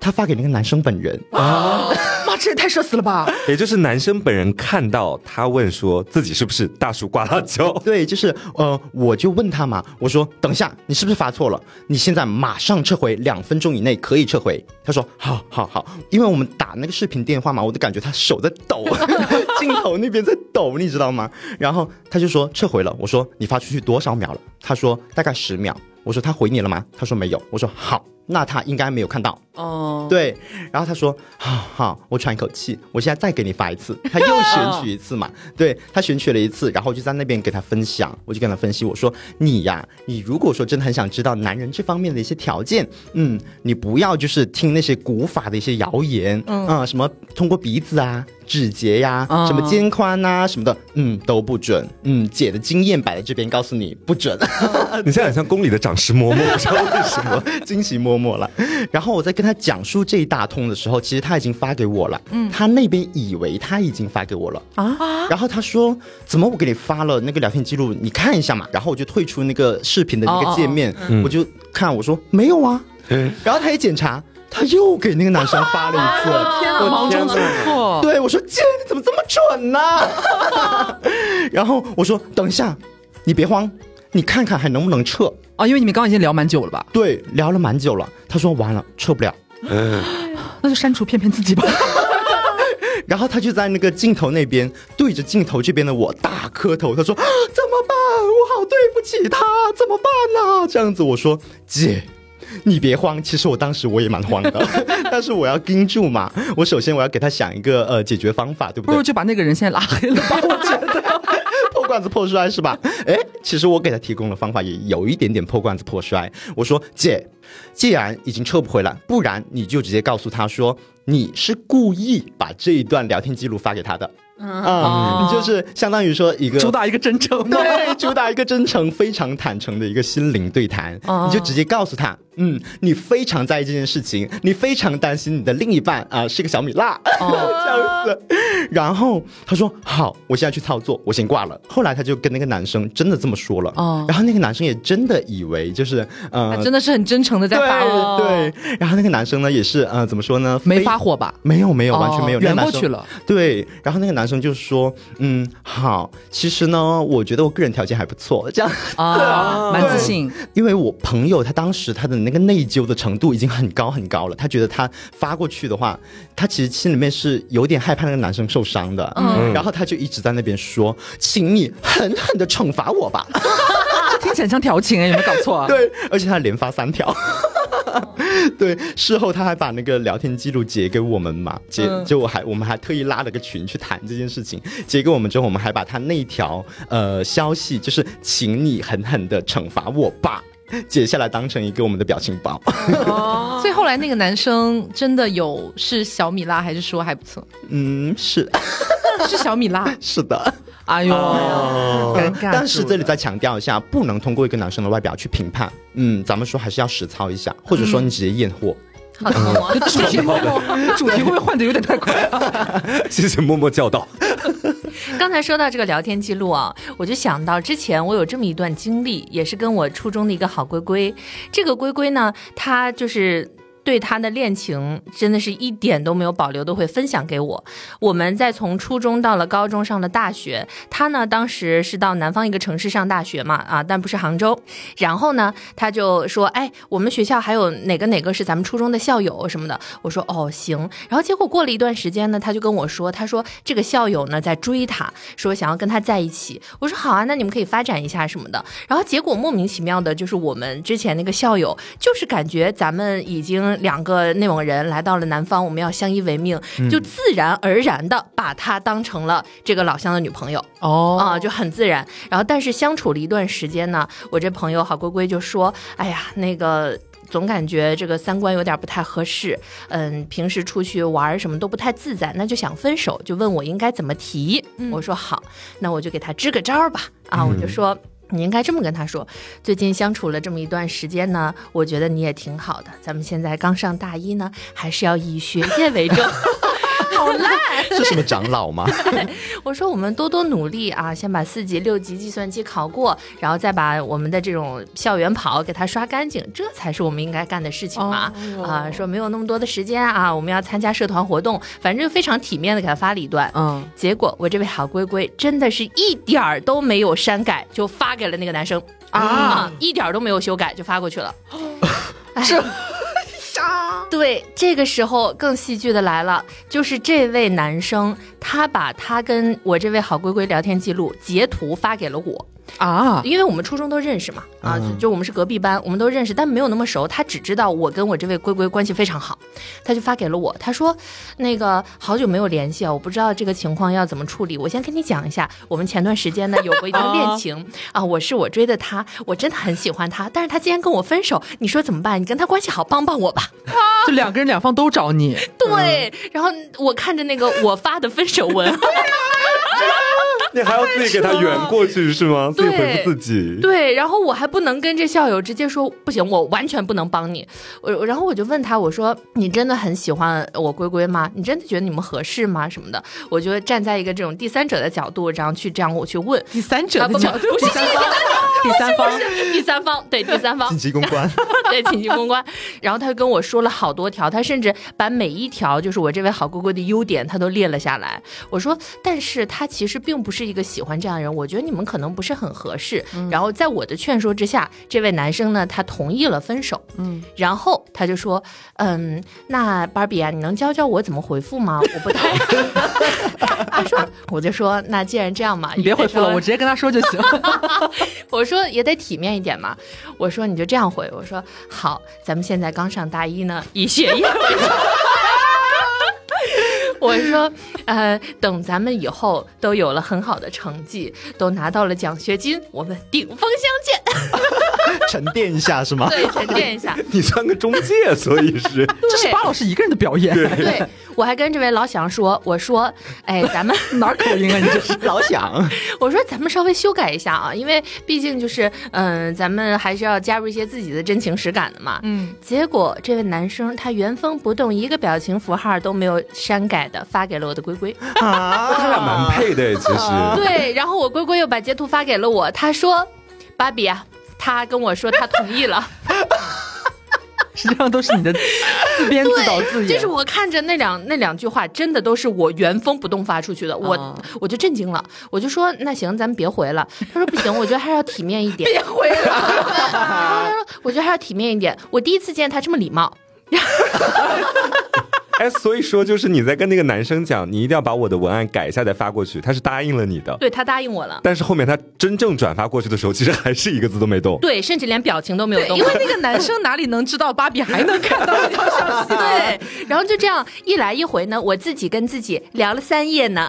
他发给那个男生本人啊，*laughs* 妈，这也太社死了吧！也就是男生本人看到他问说自己是不是大叔刮辣椒，*laughs* 对，就是呃，我就问他嘛，我说等一下，你是不是发错了？你现在马上撤回，两分钟以内可以撤回。他说好，好，好，因为我们打那个视频电话嘛，我都感觉他手在抖，*laughs* 镜头那边在抖，你知道吗？然后他就说撤回了，我说你发出去多少秒了？他说大概十秒。我说他回你了吗？他说没有。我说好，那他应该没有看到。哦，对，然后他说：“好好，我喘一口气，我现在再给你发一次。”他又选取一次嘛，对他选取了一次，然后我就在那边给他分享，我就跟他分析，我说：“你呀，你如果说真的很想知道男人这方面的一些条件，嗯，你不要就是听那些古法的一些谣言，嗯啊、什么通过鼻子啊、指节呀、嗯什么肩宽呐、什么的，嗯，都不准。嗯，姐的经验摆在这边，告诉你不准。*laughs* 你现在很像宫里的掌事嬷嬷，不知道为什么。*laughs* 惊喜嬷嬷了。然后我在跟他讲述这一大通的时候，其实他已经发给我了。嗯，他那边以为他已经发给我了啊。然后他说：“怎么我给你发了那个聊天记录，你看一下嘛。”然后我就退出那个视频的那个界面，我就看我说没有啊。然后他一检查，他又给那个男生发了一次。*laughs* 天哪，我忙中出错。对，我说姐，你怎么这么准呢、*laughs* 然后我说等一下，你别慌，你看看还能不能撤。啊，因为你们刚刚已经聊蛮久了吧？对，聊了蛮久了。他说完了，撤不了。嗯那就删除骗骗自己吧。*laughs* 然后他就在那个镜头那边对着镜头这边的我大磕头，他说啊怎么办？我好对不起他，怎么办呢、这样子我说姐。你别慌，其实我当时我也蛮慌的，*laughs* 但是我要盯住嘛。我首先我要给他想一个呃解决方法，对不对不如？就把那个人现在拉黑了吧？我觉得。*laughs* 破罐子破摔是吧？哎，其实我给他提供的方法也有一点点破罐子破摔。我说姐，既然已经撤不回来，不然你就直接告诉他说你是故意把这一段聊天记录发给他的。啊、你就是相当于说一个主打一个真诚。对，主打一个真诚、非常坦诚的一个心灵对谈，哦你就直接告诉他，嗯，你非常在意这件事情，你非常担心你的另一半啊、是个小米辣，*laughs* 这样子。然后他说好，我现在去操作，我先挂了。后来他就跟那个男生真的这么说了，哦然后那个男生也真的以为就是呃他真的是很真诚的在发。对对，然后那个男生呢也是呃怎么说呢，没发火吧？没有没有，完全没有，哦那个男生圆过去了。对，然后那个男生就说：“嗯，好，其实呢，我觉得我个人条件还不错，这样，*laughs* 啊，蛮自信。因为我朋友他当时他的那个内疚的程度已经很高很高了，他觉得他发过去的话，他其实心里面是有点害怕那个男生受伤的，嗯，然后他就一直在那边说，请你狠狠的惩罚我吧，这 *laughs* 听起来像调情哎，有没有搞错啊？*laughs* 对，而且他连发三条。*laughs* 对，事后他还把那个聊天记录截给我们嘛，截就我还我们还特意拉了个群去谈这件事情，截给我们之后，我们还把他那一条呃消息，就是请你狠狠的惩罚我吧，*laughs* 截下来当成一个我们的表情包。*laughs* 所以后来那个男生真的有是小米辣，还是说还不错？嗯，是是小米辣。*laughs* 是的，哎呦，尴尬。但是这里再强调一下，不能通过一个男生的外表去评判。嗯，咱们说还是要实操一下，或者说你直接验货。好的，我主题会不会主题会不会换的有点太快啊？谢谢默默教导。刚才说到这个聊天记录啊，我就想到之前我有这么一段经历，也是跟我初中的一个好龟龟。这个龟龟呢，他就是。对他的恋情真的是一点都没有保留，都会分享给我。我们在从初中到了高中，上了大学，他呢当时是到南方一个城市上大学嘛，啊，但不是杭州。然后呢，他就说，哎，我们学校还有哪个哪个是咱们初中的校友什么的。我说，哦，行。然后结果过了一段时间呢，他就跟我说，他说这个校友呢在追他，说想要跟他在一起。我说好啊，那你们可以发展一下什么的。然后结果莫名其妙的，就是我们之前那个校友，就是感觉咱们已经两个内蒙人来到了南方，我们要相依为命，就自然而然的把她当成了这个老乡的女朋友。哦啊，就很自然。然后但是相处了一段时间呢，我这朋友郝龟龟就说，哎呀，那个。总感觉这个三观有点不太合适，嗯，平时出去玩什么都不太自在，那就想分手，就问我应该怎么提。我说好，那我就给他支个招儿吧。啊，我就说你应该这么跟他说，最近相处了这么一段时间呢，我觉得你也挺好的，咱们现在刚上大一呢，还是要以学业为重。*laughs* 好烂！*laughs* 是什么长老吗？*laughs* 我说我们多多努力啊，先把四级、六级计算机考过，然后再把我们的这种校园跑给他刷干净，这才是我们应该干的事情嘛！啊，说没有那么多的时间啊，我们要参加社团活动，反正就非常体面的给他发了一段。嗯，结果我这位好龟龟真的是一点儿都没有删改，就发给了那个男生啊，一点都没有修改就发过去了。*laughs* 对，这个时候更戏剧的来了，就是这位男生，他把他跟我这位好闺闺聊天记录截图发给了我。啊，因为我们初中都认识嘛，啊，就我们是隔壁班，我们都认识，但没有那么熟。他只知道我跟我这位龟龟关系非常好，他就发给了我，他说，那个好久没有联系啊，我不知道这个情况要怎么处理。我先跟你讲一下，我们前段时间呢有过一段恋情 *laughs* 啊，我是我追的他，我真的很喜欢他，但是他竟然跟我分手，你说怎么办？你跟他关系好，帮帮我吧。*laughs* 就两个人两方都找你，对，然后我看着那个我发的分手文。*laughs* *laughs* 你还要自己给他圆过去是吗？自己回复自己。对，然后我还不能跟这校友直接说不行，我完全不能帮你。我然后我就问他，我说你真的很喜欢我龟龟吗？你真的觉得你们合适吗？什么的？我就站在一个这种第三者的角度，然后去这样我去问第三者的角度，第三方，第三方，第三方，对第三方，紧急公关，*laughs* 对紧急公关。然后他就跟我说了好多条，他甚至把每一条就是我这位好龟龟的优点，他都列了下来。我说，但是他其实并不是。是一个喜欢这样的人，我觉得你们可能不是很合适。然后在我的劝说之下，这位男生呢，他同意了分手。嗯，然后他就说：“嗯，那芭比啊，你能教教我怎么回复吗？我不太……” *laughs* 他说：“我就说，那既然这样嘛，*laughs* 你别回复了，我直接跟他说就行。*laughs* ”我说也得体面一点嘛。我说你就这样回。我说好，咱们现在刚上大一呢，以学业为重。我说，呃，等咱们以后都有了很好的成绩，都拿到了奖学金，我们顶峰相见，*laughs* 沉淀一下是吗？*laughs* 对，沉淀一下。*laughs* 你算个中介，所以是这是巴老师一个人的表演。对，我还跟这位老想说，我说，哎，咱们哪儿口音啊？你这是老想。我说咱们稍微修改一下啊，因为毕竟就是，嗯，咱们还是要加入一些自己的真情实感的嘛。嗯。结果这位男生他原封不动，一个表情符号都没有删改。的发给了我的龟龟啊，他俩蛮配的其实。对，然后我龟龟又把截图发给了我，他说：“芭比啊，他跟我说他同意了。*laughs* ”实际上都是你的自编自导自演。就是我看着那两那两句话，真的都是我原封不动发出去的，我我就震惊了，我就说：“那行，咱们别回了。”他说：“不行，我觉得还是要体面一点。*laughs* ”别回了。*laughs* 他说：“我觉得还要体面一点。”我第一次见他这么礼貌。哎，所以说就是你在跟那个男生讲，你一定要把我的文案改一下再发过去，他是答应了你的。对他答应我了，但是后面他真正转发过去的时候，其实还是一个字都没动。对，甚至连表情都没有动。因为那个男生哪里能知道芭比还能看到这条消息？*laughs* 对，然后就这样一来一回呢，我自己跟自己聊了三页呢。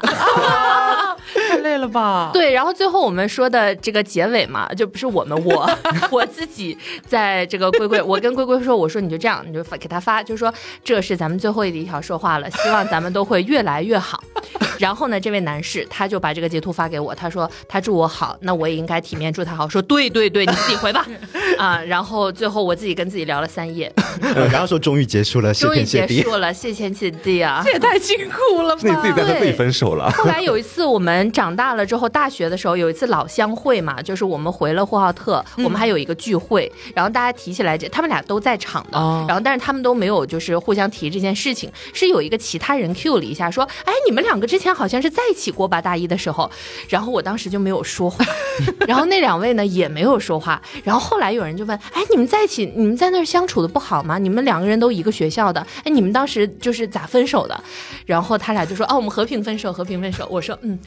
太累了吧？对，然后最后我们说的这个结尾嘛，就不是我们，我 *laughs* 我自己在这个龟龟，我跟龟龟说，我说你就这样，你就发给他发，就说这是咱们最后一条说话了，希望咱们都会越来越好。*laughs* 然后呢，这位男士他就把这个截图发给我，他说他祝我好，那我也应该体面祝他好。说对对对，你自己回吧。*laughs* 啊，然后最后我自己跟自己聊了三夜，呃然后说终于结束了，谢终于结天谢地。束了，谢天谢地啊！*laughs* 这也太辛苦了吧？是你自己在和自己分手了。后来有一次，我们长大了之后，大学的时候有一次老乡会嘛，就是我们回了呼和浩特，我们还有一个聚会，然后大家提起来这，他们俩都在场的，哦然后但是他们都没有就是互相提这件事情，是有一个其他人 Q 了一下，说，哎，你们两个之前好像是在一起过吧？大一的时候，然后我当时就没有说话，*laughs* 然后那两位呢也没有说话，然后后来有人就问，哎，你们在一起，你们在那儿相处的不好吗？你们两个人都一个学校的，哎，你们当时就是咋分手的？然后他俩就说，哦，我们和平分手，和平分手。我说，嗯，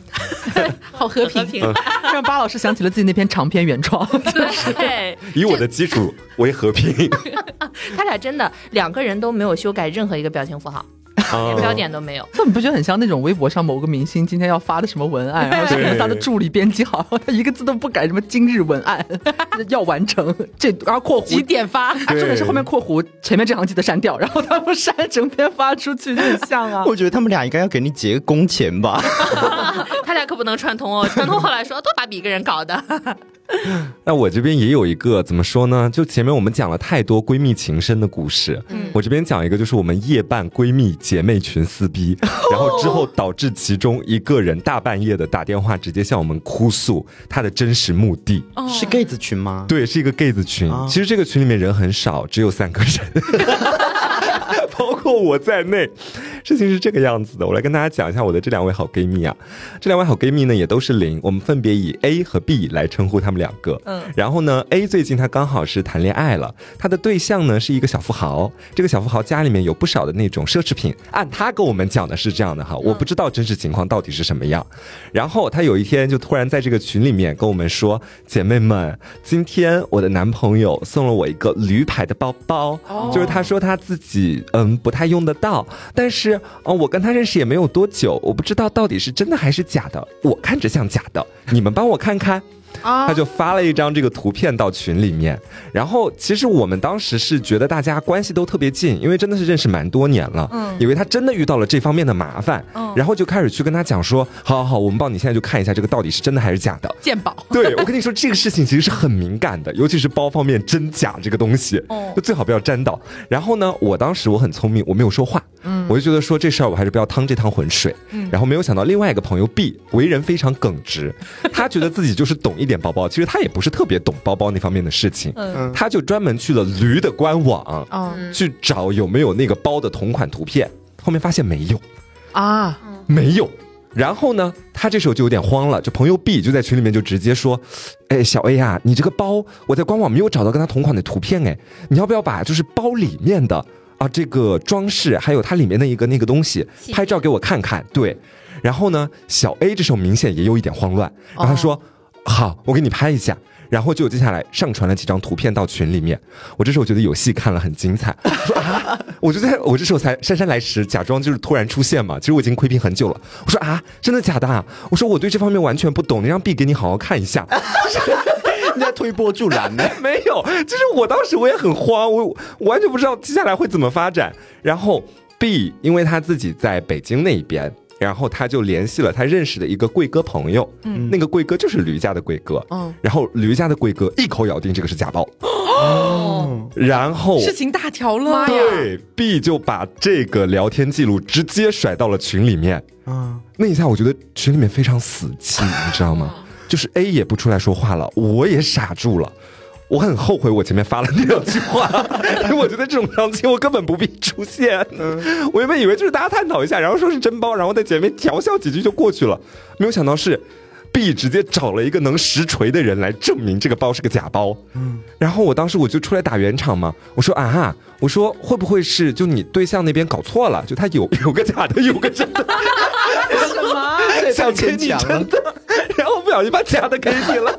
*laughs* 好和平，和 *laughs* 平，让巴老师想起了自己那篇长篇原创。对，以我的基础为和平，他俩真的两个人都没有修改任何一个表情不好连标点都没有。这你不觉得很像那种微博上某个明星今天要发的什么文案，然后可能他的助理编辑好，他一个字都不改，什么今日文案要完成，这然后括弧几。点发？啊，重点是后面括弧前面这行记得删掉，然后他不删整篇发出去，就很像啊。*laughs* 我觉得他们俩应该要给你结个工钱吧。*laughs* 他俩可不能串通哦，串通后来说都把比一个人搞的。*laughs* 那我这边也有一个怎么说呢？就前面我们讲了太多闺蜜情深的故事，嗯我这边讲一个，就是我们夜半闺蜜姐妹群撕逼，*laughs* 然后之后导致其中一个人大半夜的打电话直接向我们哭诉他的真实目的。是 gay 子群吗？对，是一个 gay 子群。啊其实这个群里面人很少，只有三个人，包 *laughs* 括我在内。事情是这个样子的，我来跟大家讲一下我的这两位好闺蜜啊。这两位好闺蜜呢也都是零，我们分别以 A 和 B 来称呼她们两个。嗯，然后呢，A 最近她刚好是谈恋爱了，她的对象呢是一个小富豪，这个小富豪家里面有不少的那种奢侈品。按她跟我们讲的是这样的哈，我不知道真实情况到底是什么样。然后她有一天就突然在这个群里面跟我们说：“姐妹们，今天我的男朋友送了我一个驴牌的包包，就是他说他自己嗯不他用得到，但是嗯我跟他认识也没有多久，我不知道到底是真的还是假的，我看着像假的，你们帮我看看。”他就发了一张这个图片到群里面，然后其实我们当时是觉得大家关系都特别近，因为真的是认识蛮多年了，嗯，以为他真的遇到了这方面的麻烦，嗯，然后就开始去跟他讲说，好好好，我们帮你现在就看一下这个到底是真的还是假的，鉴宝。对，我跟你说，这个事情其实是很敏感的，尤其是包方面真假这个东西，就最好不要沾到。然后呢，我当时我很聪明，我没有说话，嗯，我就觉得说这事儿我还是不要趟这趟浑水。嗯，然后没有想到另外一个朋友 B 为人非常耿直，*laughs* 他觉得自己就是懂一点包包，其实他也不是特别懂包包那方面的事情，嗯，他就专门去了驴的官网，嗯去找有没有那个包的同款图片，后面发现没有。啊，没有。然后呢，他这时候就有点慌了，就朋友 B 就在群里面就直接说：“哎，小 A 啊，你这个包我在官网没有找到跟他同款的图片，哎，你要不要把就是包里面的啊这个装饰，还有它里面的一个那个东西拍照给我看看？”对。然后呢，小 A 这时候明显也有一点慌乱，然后他说：“好，我给你拍一下。”然后就接下来上传了几张图片到群里面，我这时候觉得有戏看了，很精彩。啊，*laughs* 我就在我这时候才姗姗来迟，假装就是突然出现嘛。其实我已经窥屏很久了。我说啊，真的假的啊？我说我对这方面完全不懂，你让 B 给你好好看一下。你在推波助澜呢？没有，就是我当时我也很慌，我我完全不知道接下来会怎么发展。然后 B 因为他自己在北京那一边。然后他就联系了他认识的一个贵哥朋友，嗯，那个贵哥就是驴家的贵哥，嗯，然后驴家的贵哥一口咬定这个是假包，哦，然后事情大条了，对 B 就把这个聊天记录直接甩到了群里面，啊，那一下我觉得群里面非常死气，你知道吗？*laughs* 就是 A 也不出来说话了，我也傻住了。我很后悔我前面发了那两句话，*laughs* 因为我觉得这种场景我根本不必出现。嗯我原本以为就是大家探讨一下，然后说是真包，然后在前面调笑几句就过去了，没有想到是 B 直接找了一个能实锤的人来证明这个包是个假包。嗯，然后我当时我就出来打圆场嘛，我说啊哈，我说会不会是就你对象那边搞错了，就他有有个假的，有个真的。*laughs* 什么？想给你真的，然小心把假的给你了，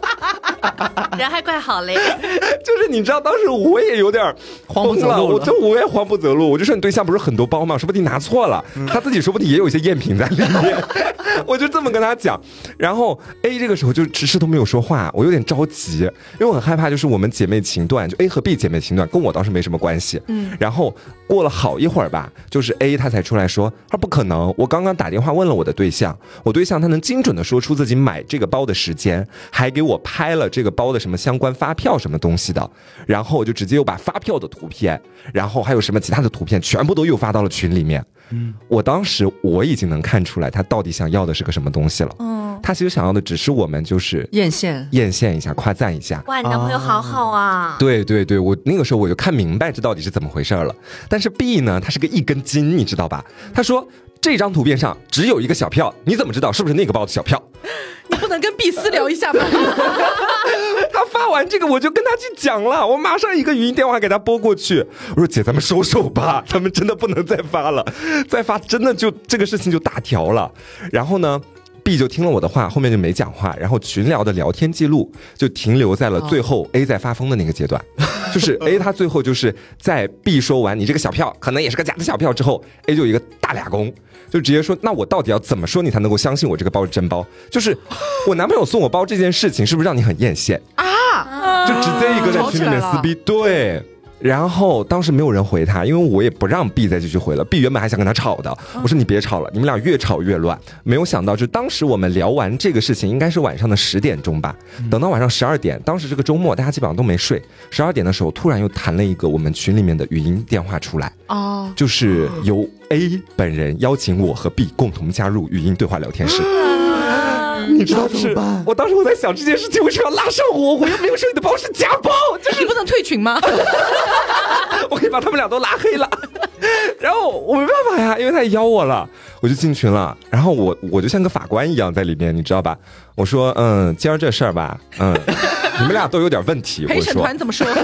*laughs* 人还怪好嘞，*laughs* 就是你知道，当时我也有点慌不择路了我就我也慌不择路，我就说你对象不是很多包吗？说不定拿错了，他自己说不定也有一些赝品在里面，*laughs* 我就这么跟他讲。然后 A 这个时候就迟迟都没有说话，我有点着急，因为我很害怕，就是我们姐妹情断，就 A 和 B 姐妹情断跟我倒是没什么关系，嗯，然后过了好一会儿吧，就是 A 他才出来说，他说不可能，我刚刚打电话问了我的对象，我对象他能精准的说出自己买这个包的时间，还给我拍了这个包的什么相关发票什么东西的，然后我就直接又把发票的图片，然后还有什么其他的图片，全部都又发到了群里面。嗯，我当时我已经能看出来他到底想要的是个什么东西了。嗯，他其实想要的只是我们就是艳羡。艳羡一下，夸赞一下。哇，你男朋友好好啊！对对对，我那个时候我就看明白这到底是怎么回事了。但是 B 呢，他是个一根筋，你知道吧？他说这张图片上只有一个小票，你怎么知道是不是那个包的小票？*laughs* 你不能跟 B 私聊一下吗？*laughs* 他发完这个，我就跟他去讲了，我马上一个语音电话给他拨过去，我说姐，咱们收手吧，咱们真的不能再发了，*laughs* 再发真的就这个事情就大条了。然后呢？B 就听了我的话，后面就没讲话，然后群聊的聊天记录就停留在了最后 A 在发疯的那个阶段，就是 A 他最后就是在 B 说完你这个小票可能也是个假的小票之后，A 就一个大俩工，就直接说那我到底要怎么说你才能够相信我这个包是真包？就是 *laughs* 我男朋友送我包这件事情是不是让你很艳羡啊？就直接一个在群里面撕逼，对。然后当时没有人回他，因为我也不让 B 再继续回了。B 原本还想跟他吵的，我说你别吵了，你们俩越吵越乱。没有想到，就当时我们聊完这个事情，应该是晚上的十点钟吧。等到晚上十二点，当时这个周末大家基本上都没睡。十二点的时候，突然又弹了一个我们群里面的语音电话出来，哦，就是由 A 本人邀请我和 B 共同加入语音对话聊天室。你知道怎么办？我当时我在想这件事情为什么要拉上我？我又没有说你的包是假包，就是你不能退群吗？*laughs* 我可以把他们俩都拉黑了。然后我没办法呀，因为他也邀我了，我就进群了。然后我我就像个法官一样在里面，你知道吧？我说嗯，今儿这事儿吧，嗯，你们俩都有点问题。陪审团怎么说？*laughs*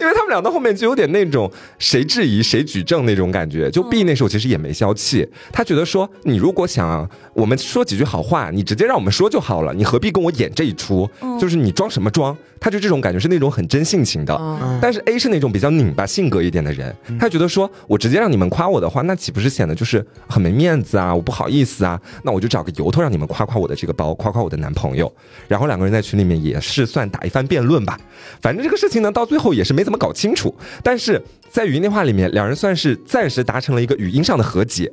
因为他们俩到后面就有点那种谁质疑谁举证那种感觉，就 B 那时候其实也没消气，他觉得说你如果想我们说几句好话，你直接让我们说就好了，你何必跟我演这一出？就是你装什么装？他就这种感觉是那种很真性情的，但是 A 是那种比较拧巴性格一点的人，他觉得说我直接让你们夸我的话，那岂不是显得就是很没面子啊？我不好意思啊，那我就找个由头让你们夸夸我的这个包，夸夸我的男朋友，然后两个人在群里面也是算打一番辩论吧，反正这个事情呢到最后也是没怎么搞清楚，但是在语音电话里面，两人算是暂时达成了一个语音上的和解。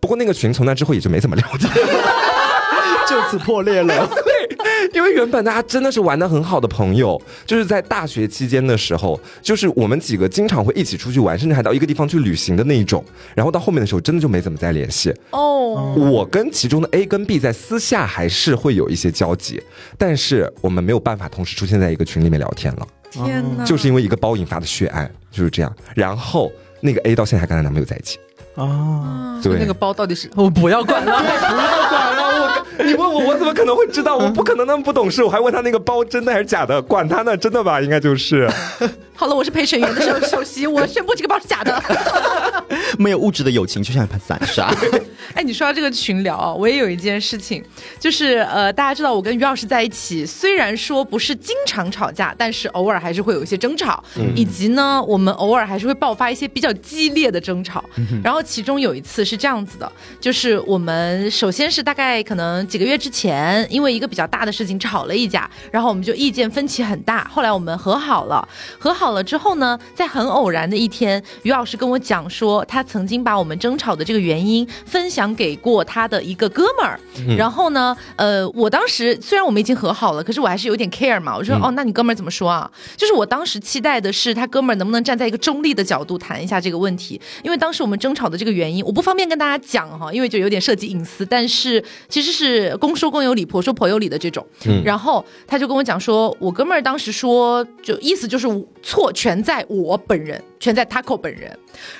不过那个群从那之后也就没怎么聊天，*laughs* 就此破裂了。*laughs* 对，*laughs* 因为原本大家真的是玩的很好的朋友，就是在大学期间的时候，就是我们几个经常会一起出去玩，甚至还到一个地方去旅行的那一种。然后到后面的时候，真的就没怎么再联系。哦，我跟其中的 A 跟 B 在私下还是会有一些交集，但是我们没有办法同时出现在一个群里面聊天了。天哪！就是因为一个包引发的血案，就是这样。然后那个 A 到现在还跟她男朋友在一起。哦，对，那个包到底是我不要管了，*laughs* 不要管了。我 *laughs* 你问我，我怎么可能会知道？我不可能那么不懂事。我还问他那个包真的还是假的？管他呢，真的吧？应该就是。*laughs* 好了，我是陪审员的首首席，我宣布这个包是假的。*laughs* 没有物质的友情就像一盘散沙。哎，你说到这个群聊，我也有一件事情，就是呃，大家知道我跟于老师在一起，虽然说不是经常吵架，但是偶尔还是会有一些争吵，以及呢，我们偶尔还是会爆发一些比较激烈的争吵。然后其中有一次是这样子的，就是我们首先是大概可能几个月之前，因为一个比较大的事情吵了一架，然后我们就意见分歧很大，后来我们和好了，和好了之后呢，在很偶然的一天，于老师跟我讲说，他曾经把我们争吵的这个原因分享。讲给过他的一个哥们儿，然后呢，呃，我当时虽然我们已经和好了，可是我还是有点 care 嘛。我说，哦，那你哥们儿怎么说啊？就是我当时期待的是他哥们儿能不能站在一个中立的角度谈一下这个问题，因为当时我们争吵的这个原因，我不方便跟大家讲哈，因为就有点涉及隐私。但是其实是公说公有理，婆说婆有理的这种。然后他就跟我讲说，我哥们儿当时说，就意思就是错全在我本人。全在 Taco 本人，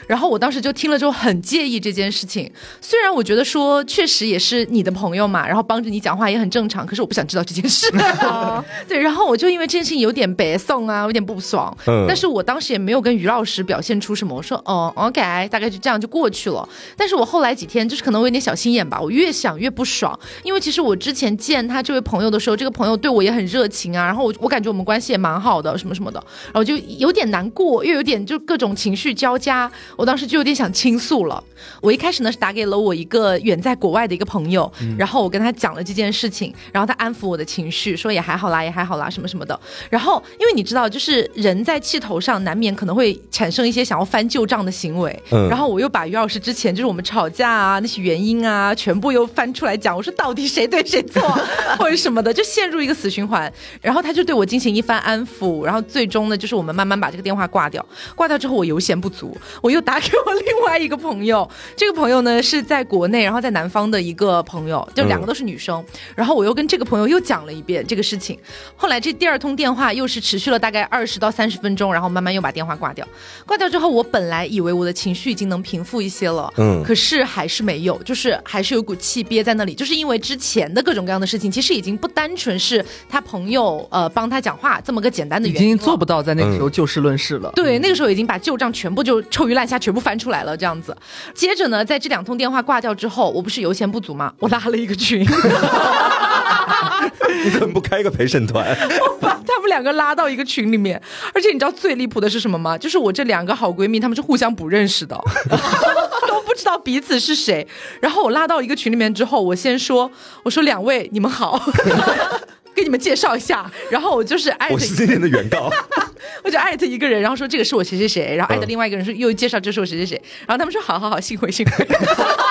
然后我当时就听了之后很介意这件事情。虽然我觉得说确实也是你的朋友嘛，然后帮着你讲话也很正常，可是我不想知道这件事。*laughs* 对，然后我就因为这件事情有点白送啊，有点不爽。嗯。但是我当时也没有跟于老师表现出什么，我说哦，OK，大概就这样就过去了。但是我后来几天就是可能我有点小心眼吧，我越想越不爽，因为其实我之前见他这位朋友的时候，这个朋友对我也很热情啊，然后我我感觉我们关系也蛮好的，什么什么的，然后就有点难过，又有点就。各种情绪交加，我当时就有点想倾诉了。我一开始呢是打给了我一个远在国外的一个朋友，然后我跟他讲了这件事情，然后他安抚我的情绪，说也还好啦，也还好啦，什么什么的。然后因为你知道，就是人在气头上难免可能会产生一些想要翻旧账的行为，嗯然后我又把于老师之前就是我们吵架啊那些原因啊全部又翻出来讲，我说到底谁对谁错 *laughs* 或者什么的，就陷入一个死循环。然后他就对我进行一番安抚，然后最终呢，就是我们慢慢把这个电话挂掉。挂掉之后，我油钱不足，我又打给我另外一个朋友，*laughs* 这个朋友呢是在国内，然后在南方的一个朋友，就两个都是女生。然后我又跟这个朋友又讲了一遍这个事情。后来这第二通电话又是持续了大概二十到三十分钟，然后慢慢又把电话挂掉。挂掉之后，我本来以为我的情绪已经能平复一些了，嗯可是还是没有，就是还是有股气憋在那里，就是因为之前的各种各样的事情，其实已经不单纯是他朋友呃帮他讲话这么个简单的原因已，经做不到在那个时候就事论事了。对，那个时候已经把旧账全部就臭鱼烂虾全部翻出来了，这样子。接着呢，在这两通电话挂掉之后，我不是油钱不足吗？我拉了一个群，*laughs* 你怎么不开一个陪审团？*laughs* 把他们两个拉到一个群里面。而且你知道最离谱的是什么吗？就是我这两个好闺蜜，她们是互相不认识的。*laughs* 都不知道彼此是谁，然后我拉到一个群里面之后，我先说，我说两位你们好，给你们介绍一下，然后我就是艾特我是今天的原告。我就艾特一个人，然后说这个是我谁谁谁，然后艾特嗯另外一个人说又介绍这是我谁谁谁，然后他们说好好好，幸会幸会。*laughs*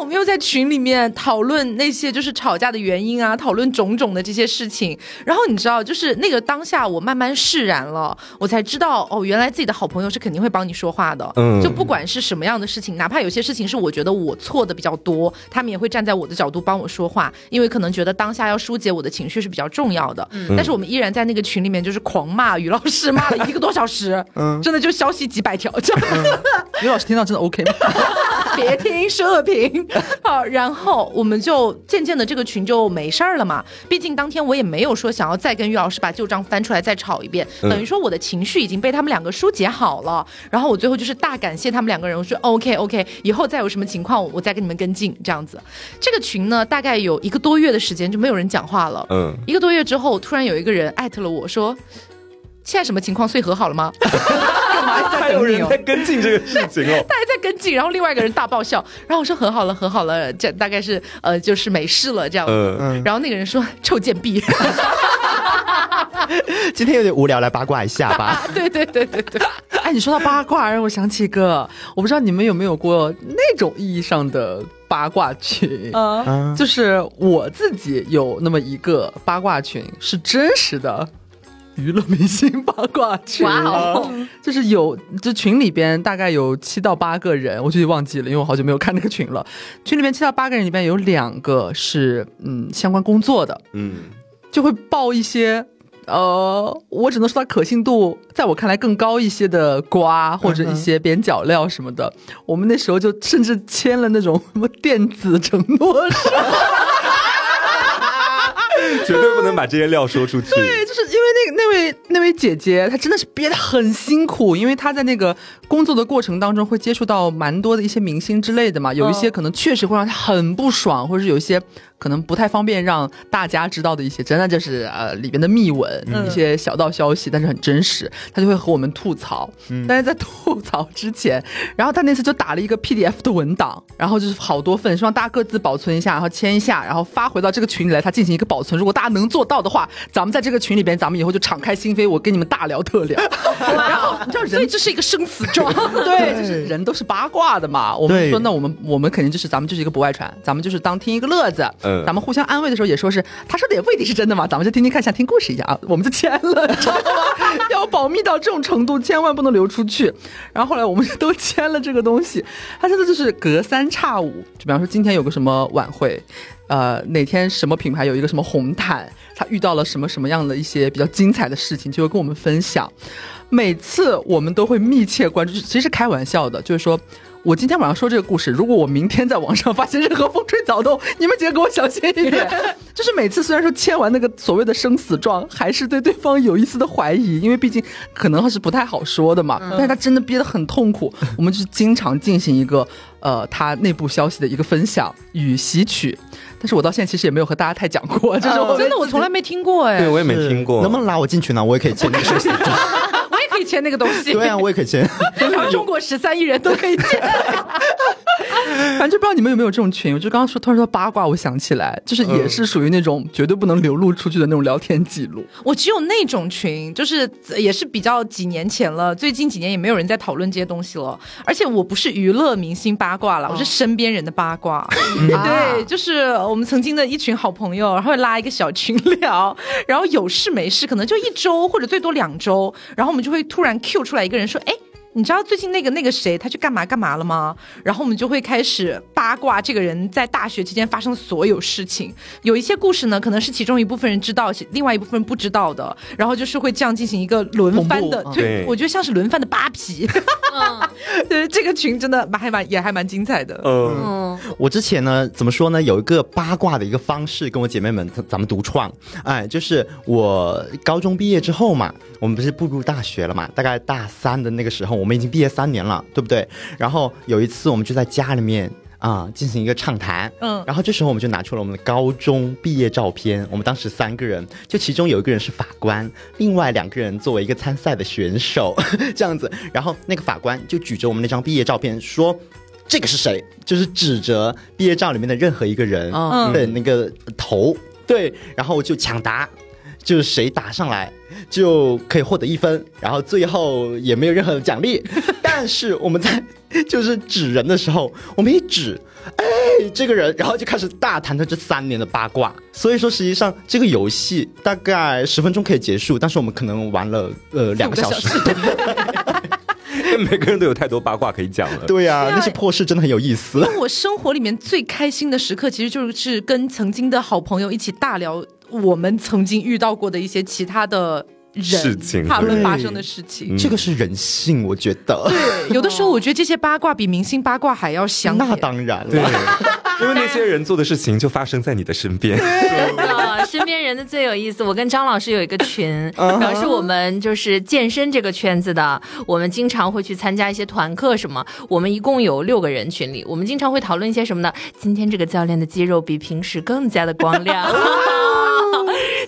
我们又在群里面讨论那些就是吵架的原因啊，讨论种种的这些事情。然后你知道，就是那个当下，我慢慢释然了，我才知道哦，原来自己的好朋友是肯定会帮你说话的。嗯就不管是什么样的事情，哪怕有些事情是我觉得我错的比较多，他们也会站在我的角度帮我说话，因为可能觉得当下要疏解我的情绪是比较重要的。但是我们依然在那个群里面就是狂骂于老师，骂了一个多小时，嗯真的就消息几百条这样。*laughs* 于老师听到真的 OK 吗？别听射频。*laughs* 好，然后我们就渐渐的这个群就没事儿了嘛。毕竟当天我也没有说想要再跟于老师把旧账翻出来再吵一遍，嗯等于说我的情绪已经被他们两个疏解好了。然后我最后就是大感谢他们两个人，我说 OK OK，以后再有什么情况我再跟你们跟进这样子。这个群呢，大概有一个多月的时间就没有人讲话了。嗯，一个多月之后，突然有一个人艾特了我说。现在什么情况？碎和好了吗？*laughs* 还有人在跟进这个事情哦。*laughs* 他还在跟进，然后另外一个人大爆笑，然后我说很好了，很好了，这大概是呃就是没事了这样。嗯嗯，然后那个人说臭贱婢，*laughs* 今天有点无聊，来八卦一下吧。*laughs* 对对对对对，哎，你说到八卦，让我想起一个，我不知道你们有没有过那种意义上的八卦群。呃，嗯，就是我自己有那么一个八卦群，是真实的娱乐明星八卦群。哇哦，就是有，这群里边大概有七到八个人，我具体忘记了，因为我好久没有看那个群了。群里面七到八个人里边有两个是嗯相关工作的，嗯，就会报一些。呃，我只能说它可信度在我看来更高一些的瓜，或者一些边角料什么的。我们那时候就甚至签了那种什么电子承诺书，绝对不能把这些料说出去。对，就是因为那个那位那位姐姐，她真的是憋得很辛苦，因为她在那个工作的过程当中会接触到蛮多的一些明星之类的嘛，有一些可能确实会让她很不爽，或者是有一些可能不太方便让大家知道的一些，真的就是呃里边的秘闻、一些小道消息，但是很真实，他就会和我们吐槽。但是在吐槽之前，然后他那次就打了一个 PDF 的文档，然后就是好多份，希望大家各自保存一下，然后签一下，然后发回到这个群里来，他进行一个保存。如果大家能做到的话，咱们在这个群里边，咱们以后就敞开心扉，我跟你们大聊特聊。然后你知道人所以这是一个生死状。对，就是人都是八卦的嘛。我们说，那我们我们肯定就是咱们就是一个不外传，咱们就是当听一个乐子。咱们互相安慰的时候也说是他说的也不一定是真的嘛，咱们就听听看，像听故事一样啊。我们就签了，知道吗？要保密到这种程度，千万不能流出去。然后后来我们就都签了这个东西，他真的就是隔三差五，就比方说今天有个什么晚会。呃，哪天什么品牌有一个什么红毯，他遇到了什么什么样的一些比较精彩的事情，就会跟我们分享。每次我们都会密切关注，其实开玩笑的，就是说我今天晚上说这个故事，如果我明天在网上发现任何风吹草动，你们几个给我小心一点。*laughs* 就是每次虽然说签完那个所谓的生死状，还是对对方有一丝的怀疑，因为毕竟可能是不太好说的嘛。但是他真的憋得很痛苦，我们就是经常进行一个呃他内部消息的一个分享与吸取。但是我到现在其实也没有和大家太讲过，就是我真的，我从来没听过哎，对我也没听过。*laughs* 能不能拉我进去呢？我也可以签那个生死状。可以签那个东西。对啊，我也可以签。中国十三亿人都可以签。*laughs* 反正就不知道你们有没有这种群，我就刚刚说突然说八卦，我想起来，就是也是属于那种绝对不能流露出去的那种聊天记录。我只有那种群，就是也是比较几年前了，最近几年也没有人在讨论这些东西了。而且我不是娱乐明星八卦了，我是身边人的八卦。对，就是我们曾经的一群好朋友，然后拉一个小群聊，然后有事没事，可能就一周或者最多两周，然后我们就会突然 Q 出来一个人说，哎。你知道最近那个那个谁他去干嘛干嘛了吗？然后我们就会开始八卦这个人在大学期间发生的所有事情。有一些故事呢，可能是其中一部分人知道，另外一部分人不知道的。然后就是会这样进行一个轮番的，对，我觉得像是轮番的扒皮。*laughs* 对，这个群真的蛮还蛮也还蛮精彩的。嗯，我之前呢怎么说呢？有一个八卦的一个方式，跟我姐妹们咱们独创。哎，就是我高中毕业之后嘛，我们不是步入大学了嘛？大概大三的那个时候。我们已经毕业三年了，对不对？然后有一次，我们就在家里面啊进行一个畅谈，嗯，然后这时候我们就拿出了我们的高中毕业照片。我们当时三个人，就其中有一个人是法官，另外两个人作为一个参赛的选手，*laughs* 这样子。然后那个法官就举着我们那张毕业照片说：“这个是谁？”就是指着毕业照里面的任何一个人的那个头，对，然后就抢答。就是谁答上来就可以获得一分，然后最后也没有任何的奖励。*laughs* 但是我们在 *laughs* 就是指人的时候，我们一指，哎，这个人，然后就开始大谈他这三年的八卦。所以说，实际上这个游戏大概十分钟可以结束，但是我们可能玩了呃两个小时。*laughs* 每个人都有太多八卦可以讲了。对呀，那些破事真的很有意思。我生活里面最开心的时刻，其实就是跟曾经的好朋友一起大聊。我们曾经遇到过的一些其他的事情，他们发生的事情，这个是人性，我觉得。对，有的时候我觉得这些八卦比明星八卦还要香。那当然了，因为那些人做的事情就发生在你的身边。身边人的最有意思。我跟张老师有一个群，然后是我们就是健身这个圈子的，我们经常会去参加一些团课什么。我们一共有六个人群里，我们经常会讨论一些什么呢？今天这个教练的肌肉比平时更加的光亮。*laughs*